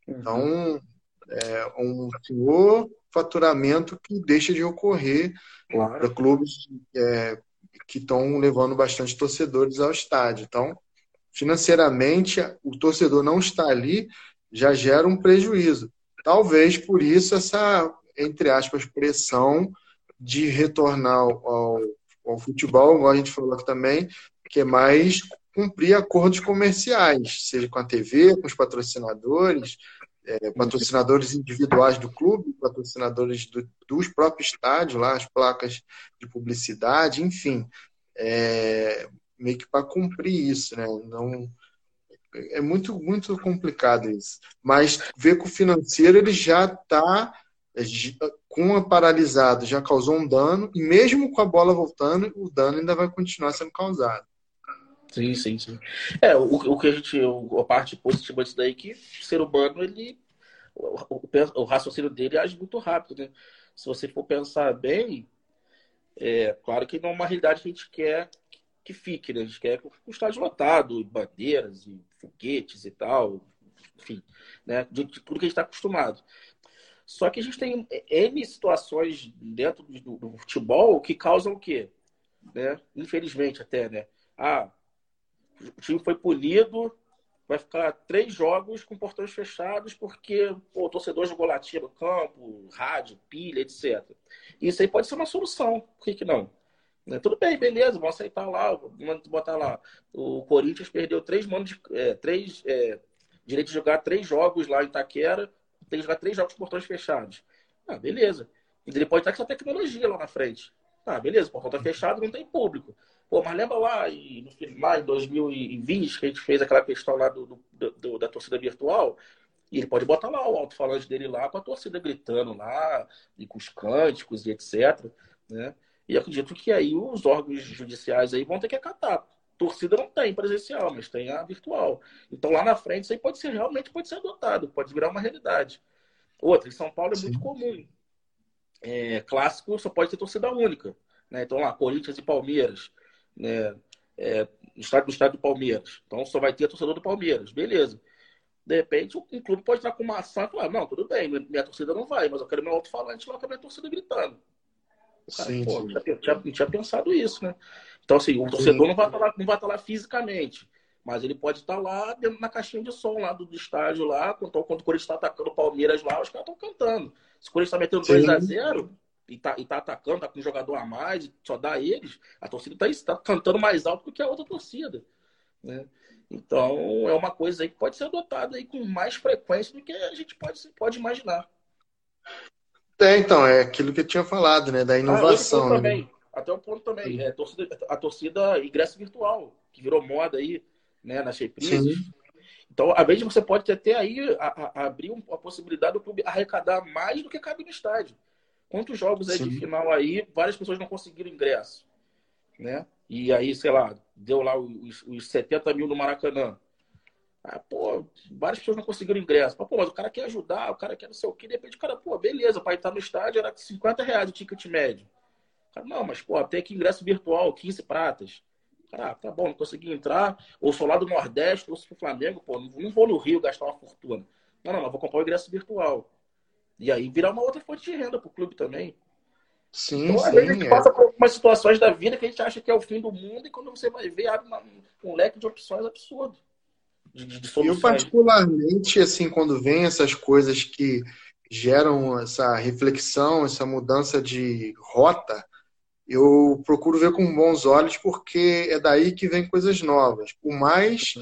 Então, é um senhor faturamento que deixa de ocorrer claro. para clubes é, que estão levando bastante torcedores ao estádio. Então, financeiramente, o torcedor não está ali já gera um prejuízo. Talvez por isso essa, entre aspas, pressão de retornar ao, ao futebol, igual a gente falou também, que é mais cumprir acordos comerciais, seja com a TV, com os patrocinadores, é, patrocinadores individuais do clube, patrocinadores do, dos próprios estádios, lá, as placas de publicidade, enfim. É, meio que para cumprir isso, né? Não, é muito, muito complicado isso. Mas ver que o financeiro ele já está com a paralisado, já causou um dano, e mesmo com a bola voltando, o dano ainda vai continuar sendo causado. Sim, sim, sim. É, o, o que a gente, a parte positiva disso daí é que o ser humano, ele, o, o, o raciocínio dele age muito rápido, né? Se você for pensar bem, é claro que não é uma realidade que a gente quer que fique, né? A gente quer o estádio lotado, bandeiras e foguetes e tal, enfim, né? De, de tudo que a gente está acostumado. Só que a gente tem N situações dentro do, do, futebol que causam o quê? Né? Infelizmente até, né? Ah, o time foi punido, vai ficar três jogos com portões fechados porque pô, o torcedor jogou latinha no campo, rádio, pilha, etc. Isso aí pode ser uma solução, por que, que não? Né? Tudo bem, beleza, vamos aceitar lá, vamos botar lá. O Corinthians perdeu três, manos é, três é, direito de jogar três jogos lá em Itaquera, tem que jogar três jogos com portões fechados. Ah, beleza. Ele pode estar com essa tecnologia lá na frente. Ah, beleza, o portão está fechado, não tem público. Pô, mas lembra lá, no final, em 2020, que a gente fez aquela questão lá do, do, do da torcida virtual? E ele pode botar lá o alto-falante dele lá com a torcida gritando lá, e com os cânticos e etc. Né? E acredito que aí os órgãos judiciais aí vão ter que acatar. Torcida não tem presencial, mas tem a virtual. Então lá na frente isso aí pode ser realmente pode ser adotado, pode virar uma realidade. Outra, em São Paulo é Sim. muito comum. É, clássico só pode ter torcida única. Né? Então lá, Corinthians e Palmeiras. Né? É, no estádio, no estádio do Palmeiras. Então só vai ter torcedor do Palmeiras, beleza. De repente, um clube pode estar com uma ação e falar, não, tudo bem, minha torcida não vai, mas eu quero meu alto-falante lá com a minha torcida gritando. Cara, sim, pô, sim. Não, tinha, não tinha pensado isso, né? Então, assim, o torcedor sim. não vai, estar lá, não vai estar lá fisicamente, mas ele pode estar lá dentro na caixinha de som lá do, do estádio lá, quando, quando o Corinthians está atacando o Palmeiras lá, os caras estão cantando. Se o Corinthians está metendo 2x0 e tá, e tá atacando, tá com um jogador a mais, só dá eles, a torcida está tá cantando mais alto do que a outra torcida. Né? Então, é uma coisa aí que pode ser adotada aí com mais frequência do que a gente pode, pode imaginar. É, então, é aquilo que eu tinha falado, né? Da ah, inovação. Ah, também, até o ponto também, é, a, torcida, a torcida ingresso virtual, que virou moda aí, né, nas reprises. Então, às vezes você pode até aí a, a, abrir a possibilidade do clube arrecadar mais do que cabe no estádio. Quantos jogos aí de final aí, várias pessoas não conseguiram ingresso, né? E aí, sei lá, deu lá os, os 70 mil no Maracanã. Ah, pô, várias pessoas não conseguiram ingresso. Pô, mas o cara quer ajudar, o cara quer não sei o quê. De repente o cara, pô, beleza, para estar no estádio era 50 reais o ticket médio. Cara, não, mas, pô, tem aqui ingresso virtual, 15 pratas. Cara, ah, tá bom, não consegui entrar. Ou sou lá do Nordeste, ou sou pro Flamengo, pô, não vou no Rio gastar uma fortuna. Não, não, não, vou comprar o ingresso virtual. E aí virar uma outra fonte de renda pro clube também. Sim, então, vezes a gente é. passa por algumas situações da vida que a gente acha que é o fim do mundo e quando você vai ver, abre uma, um leque de opções absurdo. De, de eu, particularmente, assim, quando vem essas coisas que geram essa reflexão, essa mudança de rota, eu procuro ver com bons olhos porque é daí que vem coisas novas. Por mais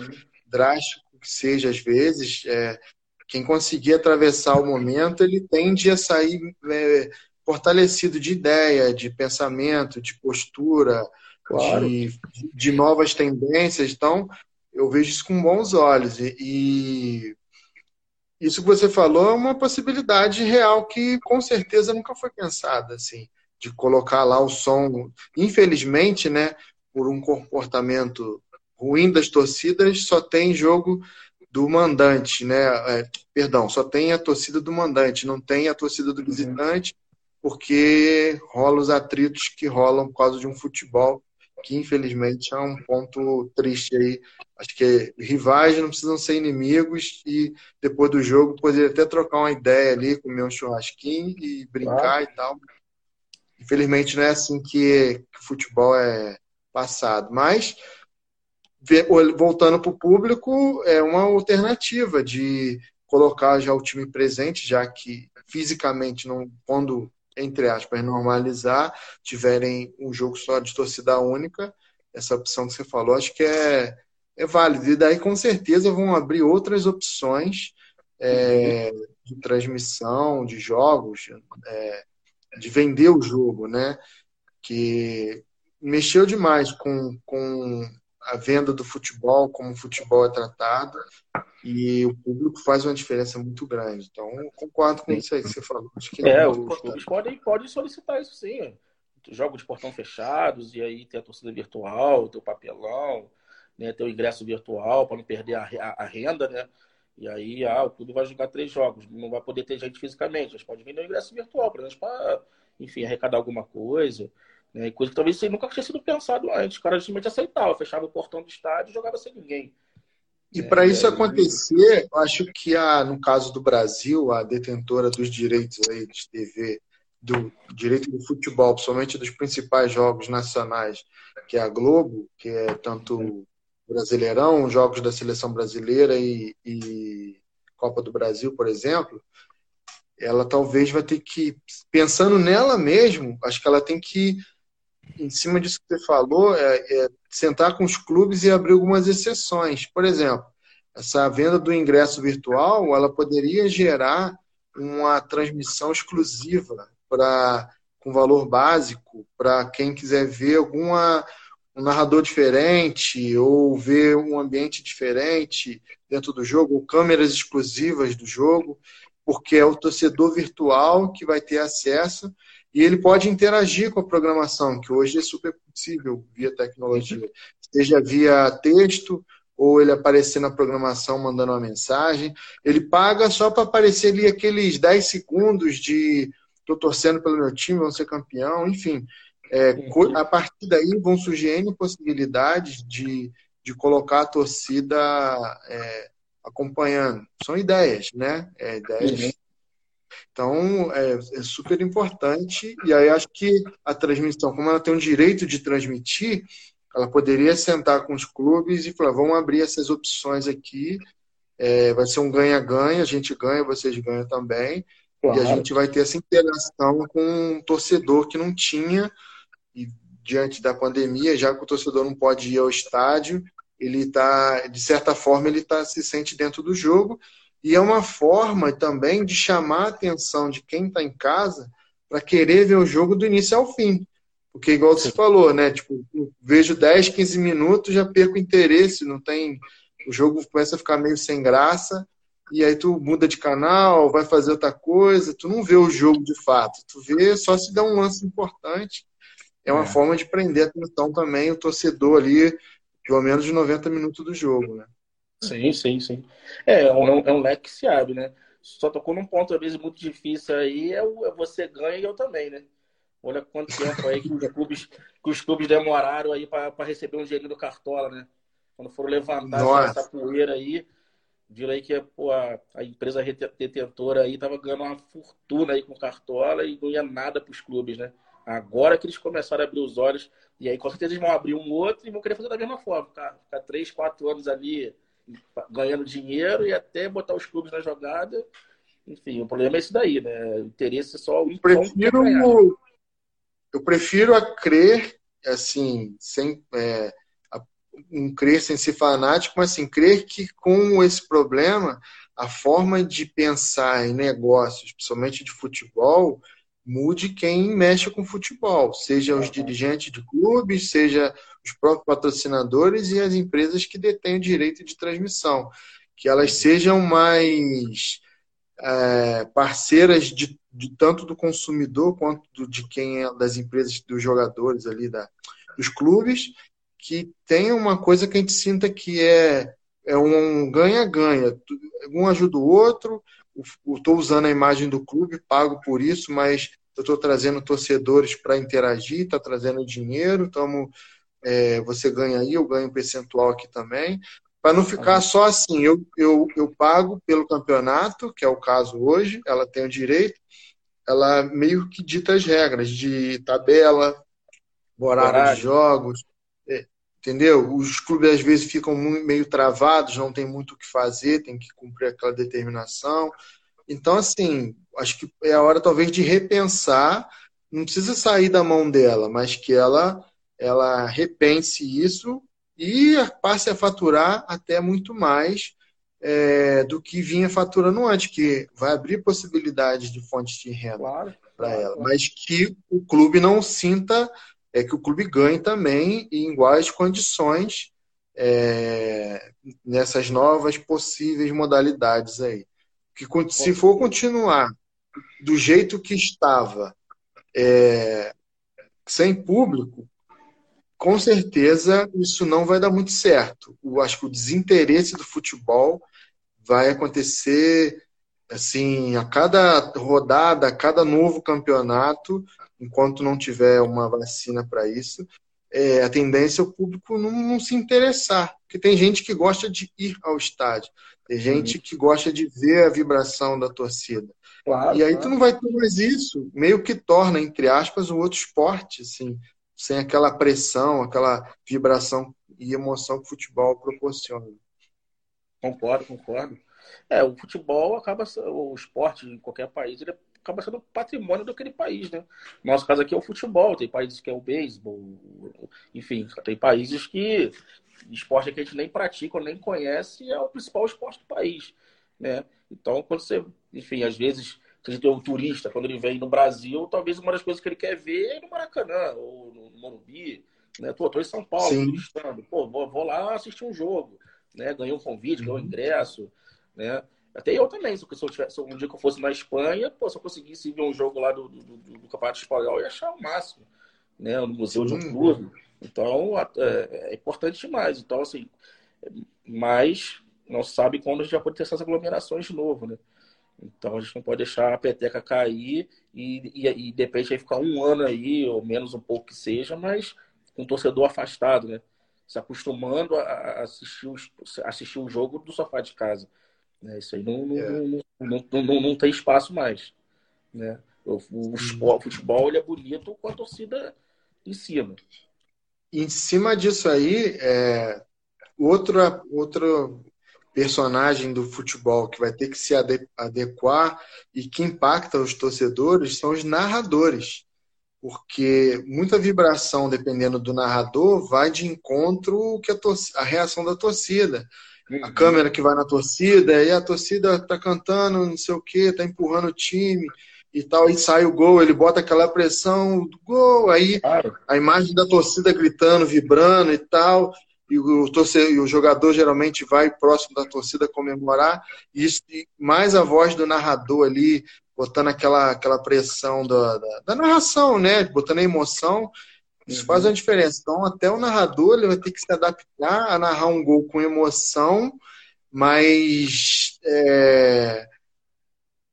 drástico que seja às vezes, é, quem conseguir atravessar o momento, ele tende a sair é, fortalecido de ideia, de pensamento, de postura, claro. de, de, novas tendências. Então, eu vejo isso com bons olhos. E, e, isso que você falou é uma possibilidade real que com certeza nunca foi pensada, assim, de colocar lá o som. Infelizmente, né, por um comportamento ruim das torcidas, só tem jogo do mandante, né? É, perdão, só tem a torcida do mandante, não tem a torcida do uhum. visitante porque rola os atritos que rolam por causa de um futebol que infelizmente é um ponto triste aí. Acho que rivais não precisam ser inimigos e depois do jogo poder até trocar uma ideia ali, comer um churrasquinho e brincar e tal. Infelizmente não é assim que, que futebol é passado. Mas voltando para o público, é uma alternativa de colocar já o time presente, já que fisicamente não quando entre aspas, normalizar, tiverem um jogo só de torcida única, essa opção que você falou, acho que é, é válido. E daí, com certeza, vão abrir outras opções é, de transmissão de jogos, é, de vender o jogo, né? Que mexeu demais com, com a venda do futebol, como o futebol é tratado, e o público faz uma diferença muito grande. Então, concordo com isso aí que você falou. Acho que é, é os clubes podem, podem solicitar isso sim. Jogos de portão fechados, e aí ter a torcida virtual, ter o papelão, né, ter o ingresso virtual para não perder a, a, a, renda, né? E aí, ah, o clube vai jogar três jogos, não vai poder ter gente fisicamente, mas pode vender o ingresso virtual, por exemplo, para, enfim, arrecadar alguma coisa. Né? Coisa que talvez nunca tinha sido pensado antes. O cara simplesmente aceitava, fechava o portão do estádio e jogava sem ninguém. E para isso acontecer, eu acho que a, no caso do Brasil, a detentora dos direitos aí de TV, do direito do futebol, principalmente dos principais jogos nacionais, que é a Globo, que é tanto Brasileirão, jogos da seleção brasileira e, e Copa do Brasil, por exemplo, ela talvez vai ter que, pensando nela mesmo, acho que ela tem que, em cima disso que você falou, é, é sentar com os clubes e abrir algumas exceções. Por exemplo, essa venda do ingresso virtual, ela poderia gerar uma transmissão exclusiva para com valor básico para quem quiser ver alguma um narrador diferente ou ver um ambiente diferente dentro do jogo, ou câmeras exclusivas do jogo, porque é o torcedor virtual que vai ter acesso e ele pode interagir com a programação, que hoje é super possível via tecnologia, seja via texto ou ele aparecer na programação mandando uma mensagem. Ele paga só para aparecer ali aqueles 10 segundos de estou torcendo pelo meu time, vamos ser campeão, enfim. É, uhum. a partir daí vão surgir possibilidades de, de colocar a torcida é, acompanhando. São ideias, né? É, ideias. Então, é, é, super importante. E aí, acho que a transmissão, como ela tem o direito de transmitir, ela poderia sentar com os clubes e falar: vamos abrir essas opções aqui. É, vai ser um ganha-ganha, a gente ganha, vocês ganham também. Claro. E a gente vai ter essa interação com um torcedor que não tinha, e diante da pandemia, já que o torcedor não pode ir ao estádio, ele está, de certa forma, ele tá, se sente dentro do jogo. E é uma forma também de chamar a atenção de quem está em casa para querer ver o jogo do início ao fim. Porque, igual você falou, né? Tipo, vejo 10, 15 minutos, já perco interesse, não tem. O jogo começa a ficar meio sem graça, e aí tu muda de canal, vai fazer outra coisa, tu não vê o jogo de fato, tu vê só se dá um lance importante. É uma é. forma de prender a atenção também o torcedor ali, pelo menos de 90 minutos do jogo, né? Sim, sim, sim. É, é um, é um leque que se abre, né? Só tocou num ponto, às vezes, muito difícil aí, é, o, é você ganha e eu também, né? Olha quanto tempo aí que os clubes, que os clubes demoraram aí para receber um dinheiro do Cartola, né? Quando foram levantar Nossa. essa poeira aí, viram aí que pô, a, a, empresa detentora aí tava ganhando uma fortuna aí com Cartola e não ia nada para os clubes, né? Agora que eles começaram a abrir os olhos, e aí com certeza eles vão abrir um outro e vão querer fazer da mesma forma, ficar, ficar três, quatro anos ali ganhando dinheiro e até botar os clubes na jogada. Enfim, o problema é isso daí, né? O interesse é só o prefiro eu prefiro a crer, assim, sem é, um crer sem ser fanático, mas assim, crer que com esse problema, a forma de pensar em negócios, principalmente de futebol, mude quem mexe com futebol, seja os dirigentes de clubes, seja os próprios patrocinadores e as empresas que detêm o direito de transmissão, que elas sejam mais é, parceiras de, de, tanto do consumidor quanto do, de quem é das empresas, dos jogadores ali, da, dos clubes, que tenha uma coisa que a gente sinta que é, é um ganha-ganha. Um ajuda o outro, estou usando a imagem do clube, pago por isso, mas eu estou trazendo torcedores para interagir, está trazendo dinheiro, tamo, é, você ganha aí, eu ganho um percentual aqui também. Para não ficar só assim, eu, eu, eu pago pelo campeonato, que é o caso hoje, ela tem o direito, ela meio que dita as regras de tabela, horário, horário. de jogos, entendeu? Os clubes às vezes ficam meio travados, não tem muito o que fazer, tem que cumprir aquela determinação. Então, assim, acho que é a hora talvez de repensar, não precisa sair da mão dela, mas que ela ela repense isso e passe a faturar até muito mais é, do que vinha faturando antes, que vai abrir possibilidades de fontes de renda claro, para claro, ela, claro. mas que o clube não sinta, é que o clube ganhe também em iguais condições é, nessas novas possíveis modalidades aí. Que se for continuar do jeito que estava, é, sem público, com certeza isso não vai dar muito certo. Eu acho que o desinteresse do futebol vai acontecer assim a cada rodada, a cada novo campeonato, enquanto não tiver uma vacina para isso. É, a tendência é o público não, não, se interessar, porque tem gente que gosta de ir ao estádio, tem gente que gosta de ver a vibração da torcida. Claro, e aí claro. tu não vai ter mais isso, meio que torna, entre aspas, um outro esporte, assim, sem aquela pressão, aquela vibração e emoção que o futebol proporciona. Concordo, concordo. É, o futebol acaba, o esporte em qualquer país, ele acaba sendo patrimônio daquele país, né? No nosso caso aqui é o futebol, tem países que é o beisebol, enfim, tem países que esporte que a gente nem pratica ou nem conhece é o principal esporte do país, né? Então, quando você, enfim, às vezes a gente tem um turista, quando ele vem no Brasil, talvez uma das coisas que ele quer ver é no Maracanã, ou no Morumbi, né? Pô, tô em São Paulo, turistando, pô, vou, vou, lá assistir um jogo, né? Ganhei um convite, ganhei um uhum. ingresso, né? Até eu também, se eu tivesse, um dia que eu fosse na Espanha, pô, se eu conseguisse ver um jogo lá do, do, do, do Campeonato Espanhol, eu ia achar o máximo, né? No museu de um clube. Então, é, é, importante demais. Então, assim, mas não sabe quando a gente vai poder ter essas aglomerações de novo, né? Então a gente não pode deixar a peteca cair e, e, e de repente aí ficar um ano aí, ou menos um pouco que seja, mas com o torcedor afastado, né? Se acostumando a assistir, os, assistir o jogo do sofá de casa. Né? Isso aí não, não, é. não, não, não, não, tem espaço mais. Né? O, o futebol, o futebol ele é bonito com a torcida em cima. Em cima disso aí, é, outra, outro personagem do futebol que vai ter que se adequar e que impacta os torcedores são os narradores. Porque muita vibração, dependendo do narrador, vai de encontro que a, a reação da torcida. A câmera que vai na torcida, e a torcida tá cantando, não sei o que, tá empurrando o time e tal, e sai o gol, ele bota aquela pressão do gol, aí claro. a imagem da torcida gritando, vibrando e tal, e o, torcedor, e o jogador geralmente vai próximo da torcida comemorar, e, isso, e mais a voz do narrador ali, botando aquela, aquela pressão da, da, da narração, né? Botando a emoção, isso uhum. faz uma diferença. Então, até o narrador ele vai ter que se adaptar a narrar um gol com emoção, mas é,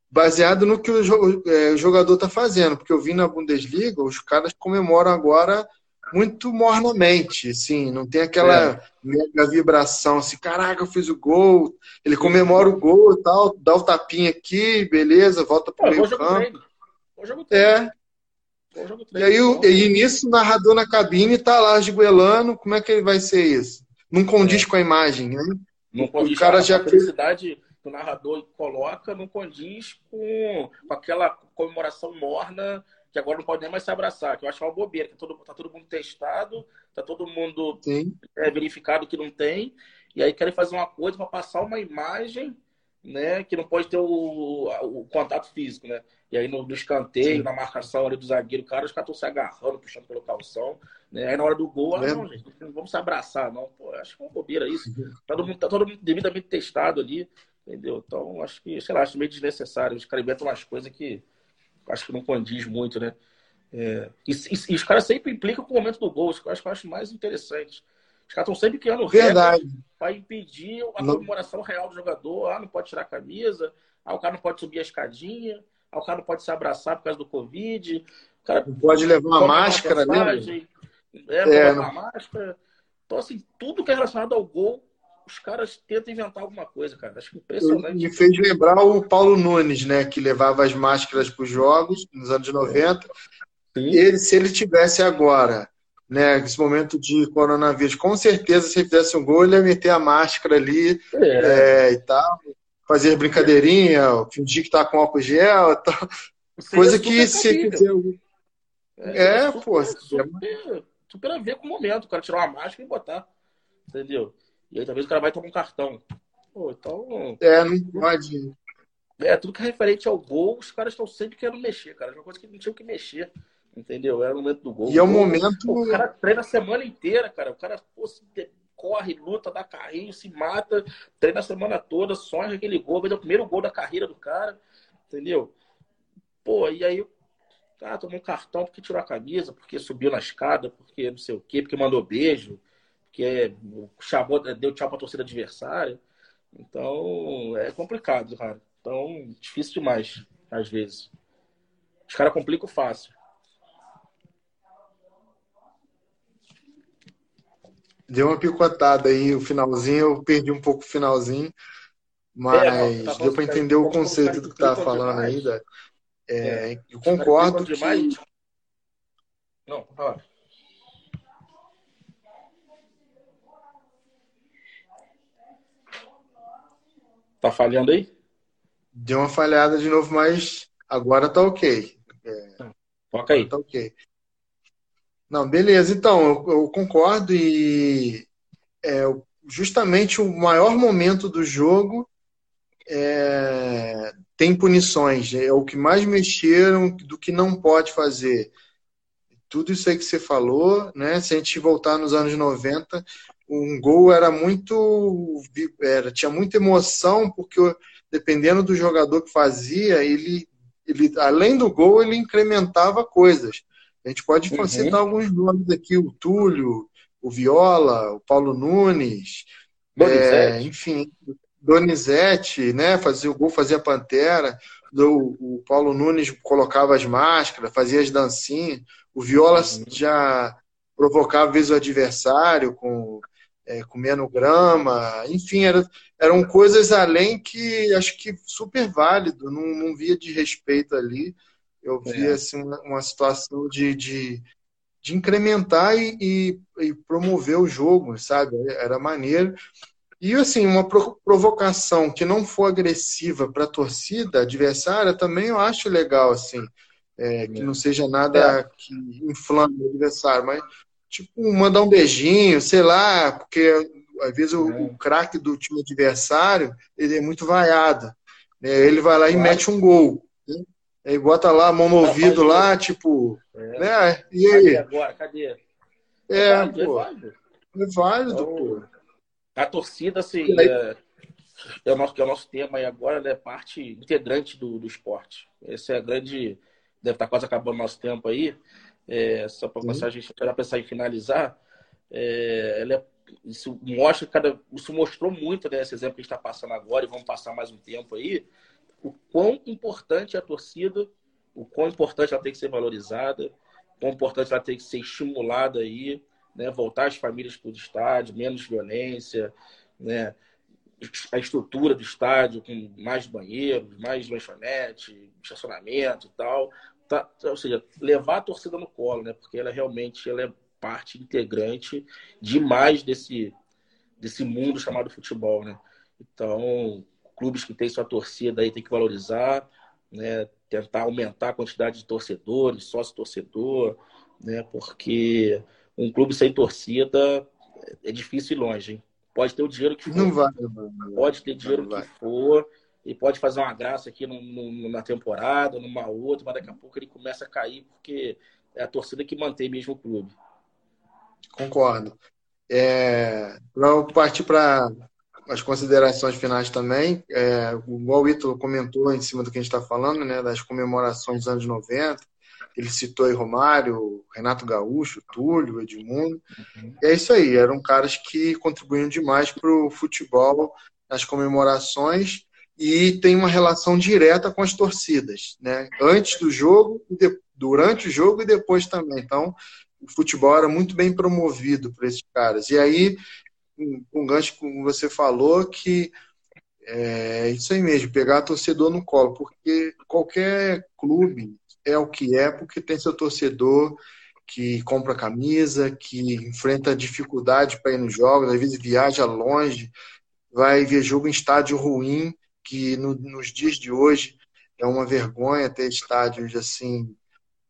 baseado no que o, é, jogador está fazendo. Porque eu vi na Bundesliga, os caras comemoram agora muito mornamente, assim, não tem aquela é. mega vibração, assim, caraca, eu fiz o gol, ele comemora o gol e tal, dá o tapinha aqui, beleza, volta pro meio campo. É. E aí, o, e nisso, o narrador na cabine tá lá esguelando, como é que ele vai ser isso? Não condiz é. com a imagem, né? Não condiz o cara já a felicidade que o narrador coloca, não condiz com, com aquela comemoração morna que agora não pode nem mais se abraçar, que eu acho uma bobeira, que todo, tá todo mundo testado, tá todo mundo é, verificado que não tem, e aí querem fazer uma coisa para passar uma imagem, né, que não pode ter o, o contato físico, né? E aí no, no escanteio, Sim. na marcação ali do zagueiro, cara, os caras estão se agarrando, puxando pelo calção, né? Aí na hora do gol, ah, não, gente, não vamos se abraçar, não. Pô, acho que é uma bobeira isso. Todo mundo, tá todo mundo devidamente testado ali, entendeu? Então, acho que, sei lá, acho meio desnecessário. Os caras inventam umas coisas que acho que não condiz muito, né? É, e, e, e, os caras sempre implicam com o momento do gol, isso que eu acho, eu acho mais interessante. Os caras estão sempre criando regras para impedir a comemoração real do jogador. Ah, não pode tirar a camisa, ah, o cara não pode subir a escadinha, o cara não pode se abraçar por causa do Covid. O cara não pode levar uma máscara, né? É, é uma máscara. Então, assim, tudo que é relacionado ao gol os caras tentam inventar alguma coisa, cara. Acho impressionante. Me fez lembrar o Paulo Nunes, né? Que levava as máscaras para os jogos nos anos 90. Ele, se ele tivesse agora, né, nesse momento de coronavírus, com certeza, se ele fizesse um gol, ele ia meter a máscara ali é. É, e tal. Fazer brincadeirinha, fingir que tá com álcool gel e tal. Coisa que se quiser. É, é pô. Super, super a ver com o momento, o cara tirar uma máscara e botar. Entendeu? E aí talvez o cara vai tomar um cartão. Pô, então. É, não pode. É, tudo que é referente ao gol, os caras estão sempre querendo mexer, cara. É uma coisa que não tinha que mexer. Entendeu? Era o momento do gol. E é o momento. Pô, o cara treina a semana inteira, cara. O cara pô, corre, luta, dá carrinho, se mata, treina a semana toda, sonha aquele gol, vai o primeiro gol da carreira do cara. Entendeu? Pô, e aí cara tomou um cartão porque tirou a camisa, porque subiu na escada, porque não sei o quê, porque mandou beijo que é, chamou, deu tchau para a torcida adversária. Então, é complicado, cara. Então, difícil demais, às vezes. Os caras complicam fácil. Deu uma picotada aí, o finalzinho, eu perdi um pouco o finalzinho, mas é, tá deu para entender o conceito do que estava falando demais. aí. É, é, eu concordo que... Demais. Não, fala. Tá falhando aí? Deu uma falhada de novo, mas agora tá ok. É, Toca aí. Tá ok. Não, beleza. Então, eu, eu concordo e é, justamente o maior momento do jogo é, tem punições. É o que mais mexeram do que não pode fazer. Tudo isso aí que você falou, né? Se a gente voltar nos anos 90, um gol era muito era, tinha muita emoção porque dependendo do jogador que fazia ele ele além do gol ele incrementava coisas a gente pode uhum. citar alguns nomes aqui o Túlio o Viola o Paulo Nunes é, enfim Donizete, né? Fazia o gol, fazia pantera. Do, o Paulo Nunes colocava as máscaras, fazia as dancinhas. O Viola uhum. já provocava às vezes o adversário com é, comendo grama, enfim, era, eram coisas além que acho que super válido, não, não via de respeito ali. Eu via é. assim, uma, uma situação de, de, de incrementar e, e, e, promover o jogo, sabe? Era maneiro. E assim, uma provocação que não for agressiva para a torcida adversária também eu acho legal, assim. É, que não seja nada é. que inflame o adversário, mas tipo, mandar um beijinho, sei lá, porque às vezes o, é. o craque do time adversário ele é muito vaiado. Né? Ele vai lá e mete um gol. Né? Aí bota lá a mão no ouvido lá, tipo. É. Né? E aí? Cadê agora? Cadê? É, é válido, pô. É válido, é válido então, pô. A torcida, assim, é, é, o nosso, é o nosso tema aí agora, ela é parte integrante do, do esporte. Esse é a grande. Deve estar quase acabando o nosso tempo aí é, só para passar a gente já pensar em finalizar, é, ela é, isso mostra cada, isso mostrou muito né, esse exemplo que a gente está passando agora e vamos passar mais um tempo aí, o quão importante é a torcida, o quão importante ela tem que ser valorizada, o quão importante ela tem que ser estimulada aí, né, voltar as famílias para o estádio, menos violência, né, a estrutura do estádio com mais banheiros, mais lanchonete, estacionamento e tal tá, ou seja, levar a torcida no colo, né? Porque ela realmente ela é parte integrante demais desse, desse mundo chamado futebol, né? Então, clubes que têm sua torcida aí tem que valorizar, né? Tentar aumentar a quantidade de torcedores, sócio-torcedor, né? Porque um clube sem torcida é difícil ir longe, hein? Pode ter o dinheiro que for. Não vai. Pode ter dinheiro que for e pode fazer uma graça aqui na temporada, numa outra, mas daqui a pouco ele começa a cair porque é a torcida que mantém mesmo o clube. Concordo. É, para partir para as considerações finais também, é, igual o Ítalo comentou em cima do que a gente está falando, né, das comemorações dos anos 90, ele citou aí Romário, Renato Gaúcho, Túlio, Edmundo. Uhum. é isso aí, eram caras que contribuíam demais para o futebol nas comemorações e tem uma relação direta com as torcidas, né? Antes do jogo, durante o jogo e depois também. Então, o futebol era muito bem promovido por esses caras. E aí, um, um gancho como você falou, que é isso aí mesmo, pegar torcedor no colo, porque qualquer clube é o que é, porque tem seu torcedor que compra camisa, que enfrenta dificuldade para ir nos jogos, às vezes viaja longe, vai ver jogo em estádio ruim que no, nos dias de hoje é uma vergonha ter estádios assim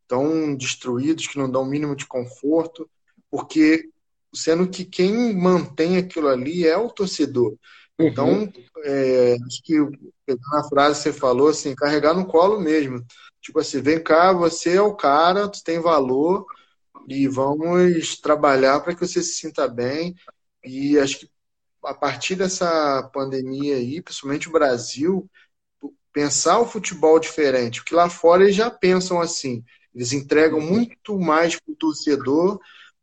tão destruídos que não dão o mínimo de conforto, porque sendo que quem mantém aquilo ali é o torcedor. Então, uhum. é, acho que na frase que você falou, assim, carregar no colo mesmo. Tipo assim, vem cá, você é o cara, tu tem valor e vamos trabalhar para que você se sinta bem. E acho que a partir dessa pandemia aí, principalmente o Brasil, pensar o futebol diferente, porque lá fora eles já pensam assim, eles entregam muito mais para o torcedor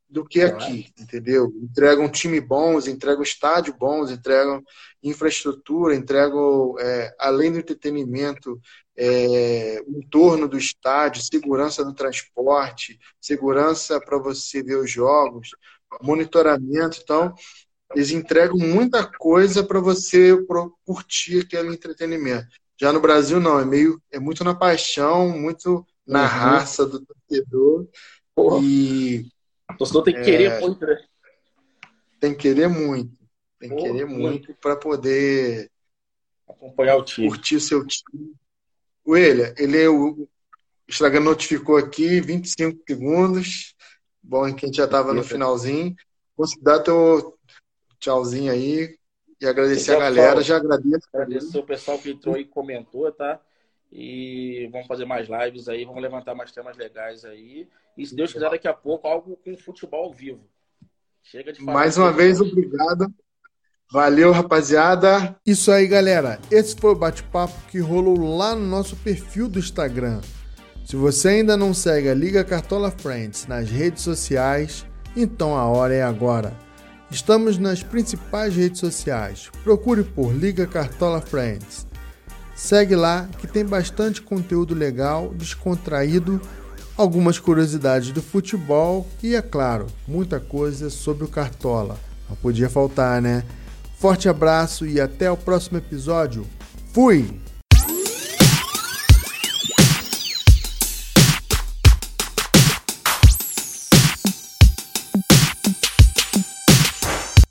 do que aqui, entendeu? Entregam time bons, entregam estádio bons, entregam infraestrutura, entregam, é, além do entretenimento, é, o entorno do estádio, segurança no transporte, segurança para você ver os jogos, monitoramento. Então, eles entregam muita coisa para você curtir aquele entretenimento. Já no Brasil não, é meio é muito na paixão, muito na uhum. raça do torcedor. Porra. E o torcedor tem que querer é, muito, né? Tem que querer muito. Tem que querer muito para poder acompanhar o time. Curtir o seu time. O ele o Instagram notificou aqui 25 segundos. Bom, que a gente já estava no finalzinho. Considera teu tchauzinho aí e agradecer a galera. Já agradeço. Agradecer o pessoal que entrou e comentou, tá? E vamos fazer mais lives aí, vamos levantar mais temas legais aí. E se Deus quiser, daqui a pouco, algo com futebol ao vivo. Chega de falar. Mais uma vez, obrigado. Valeu, rapaziada. Isso aí, galera. Esse foi o bate-papo que rolou lá no nosso perfil do Instagram. Se você ainda não segue a Liga Cartola Friends nas redes sociais, então a hora é agora Estamos nas principais redes sociais. Procure por Liga Cartola Friends. Segue lá que tem bastante conteúdo legal, descontraído, algumas curiosidades do futebol e, é claro, muita coisa sobre o Cartola. Não podia faltar, né? Forte abraço e até o próximo episódio. Fui!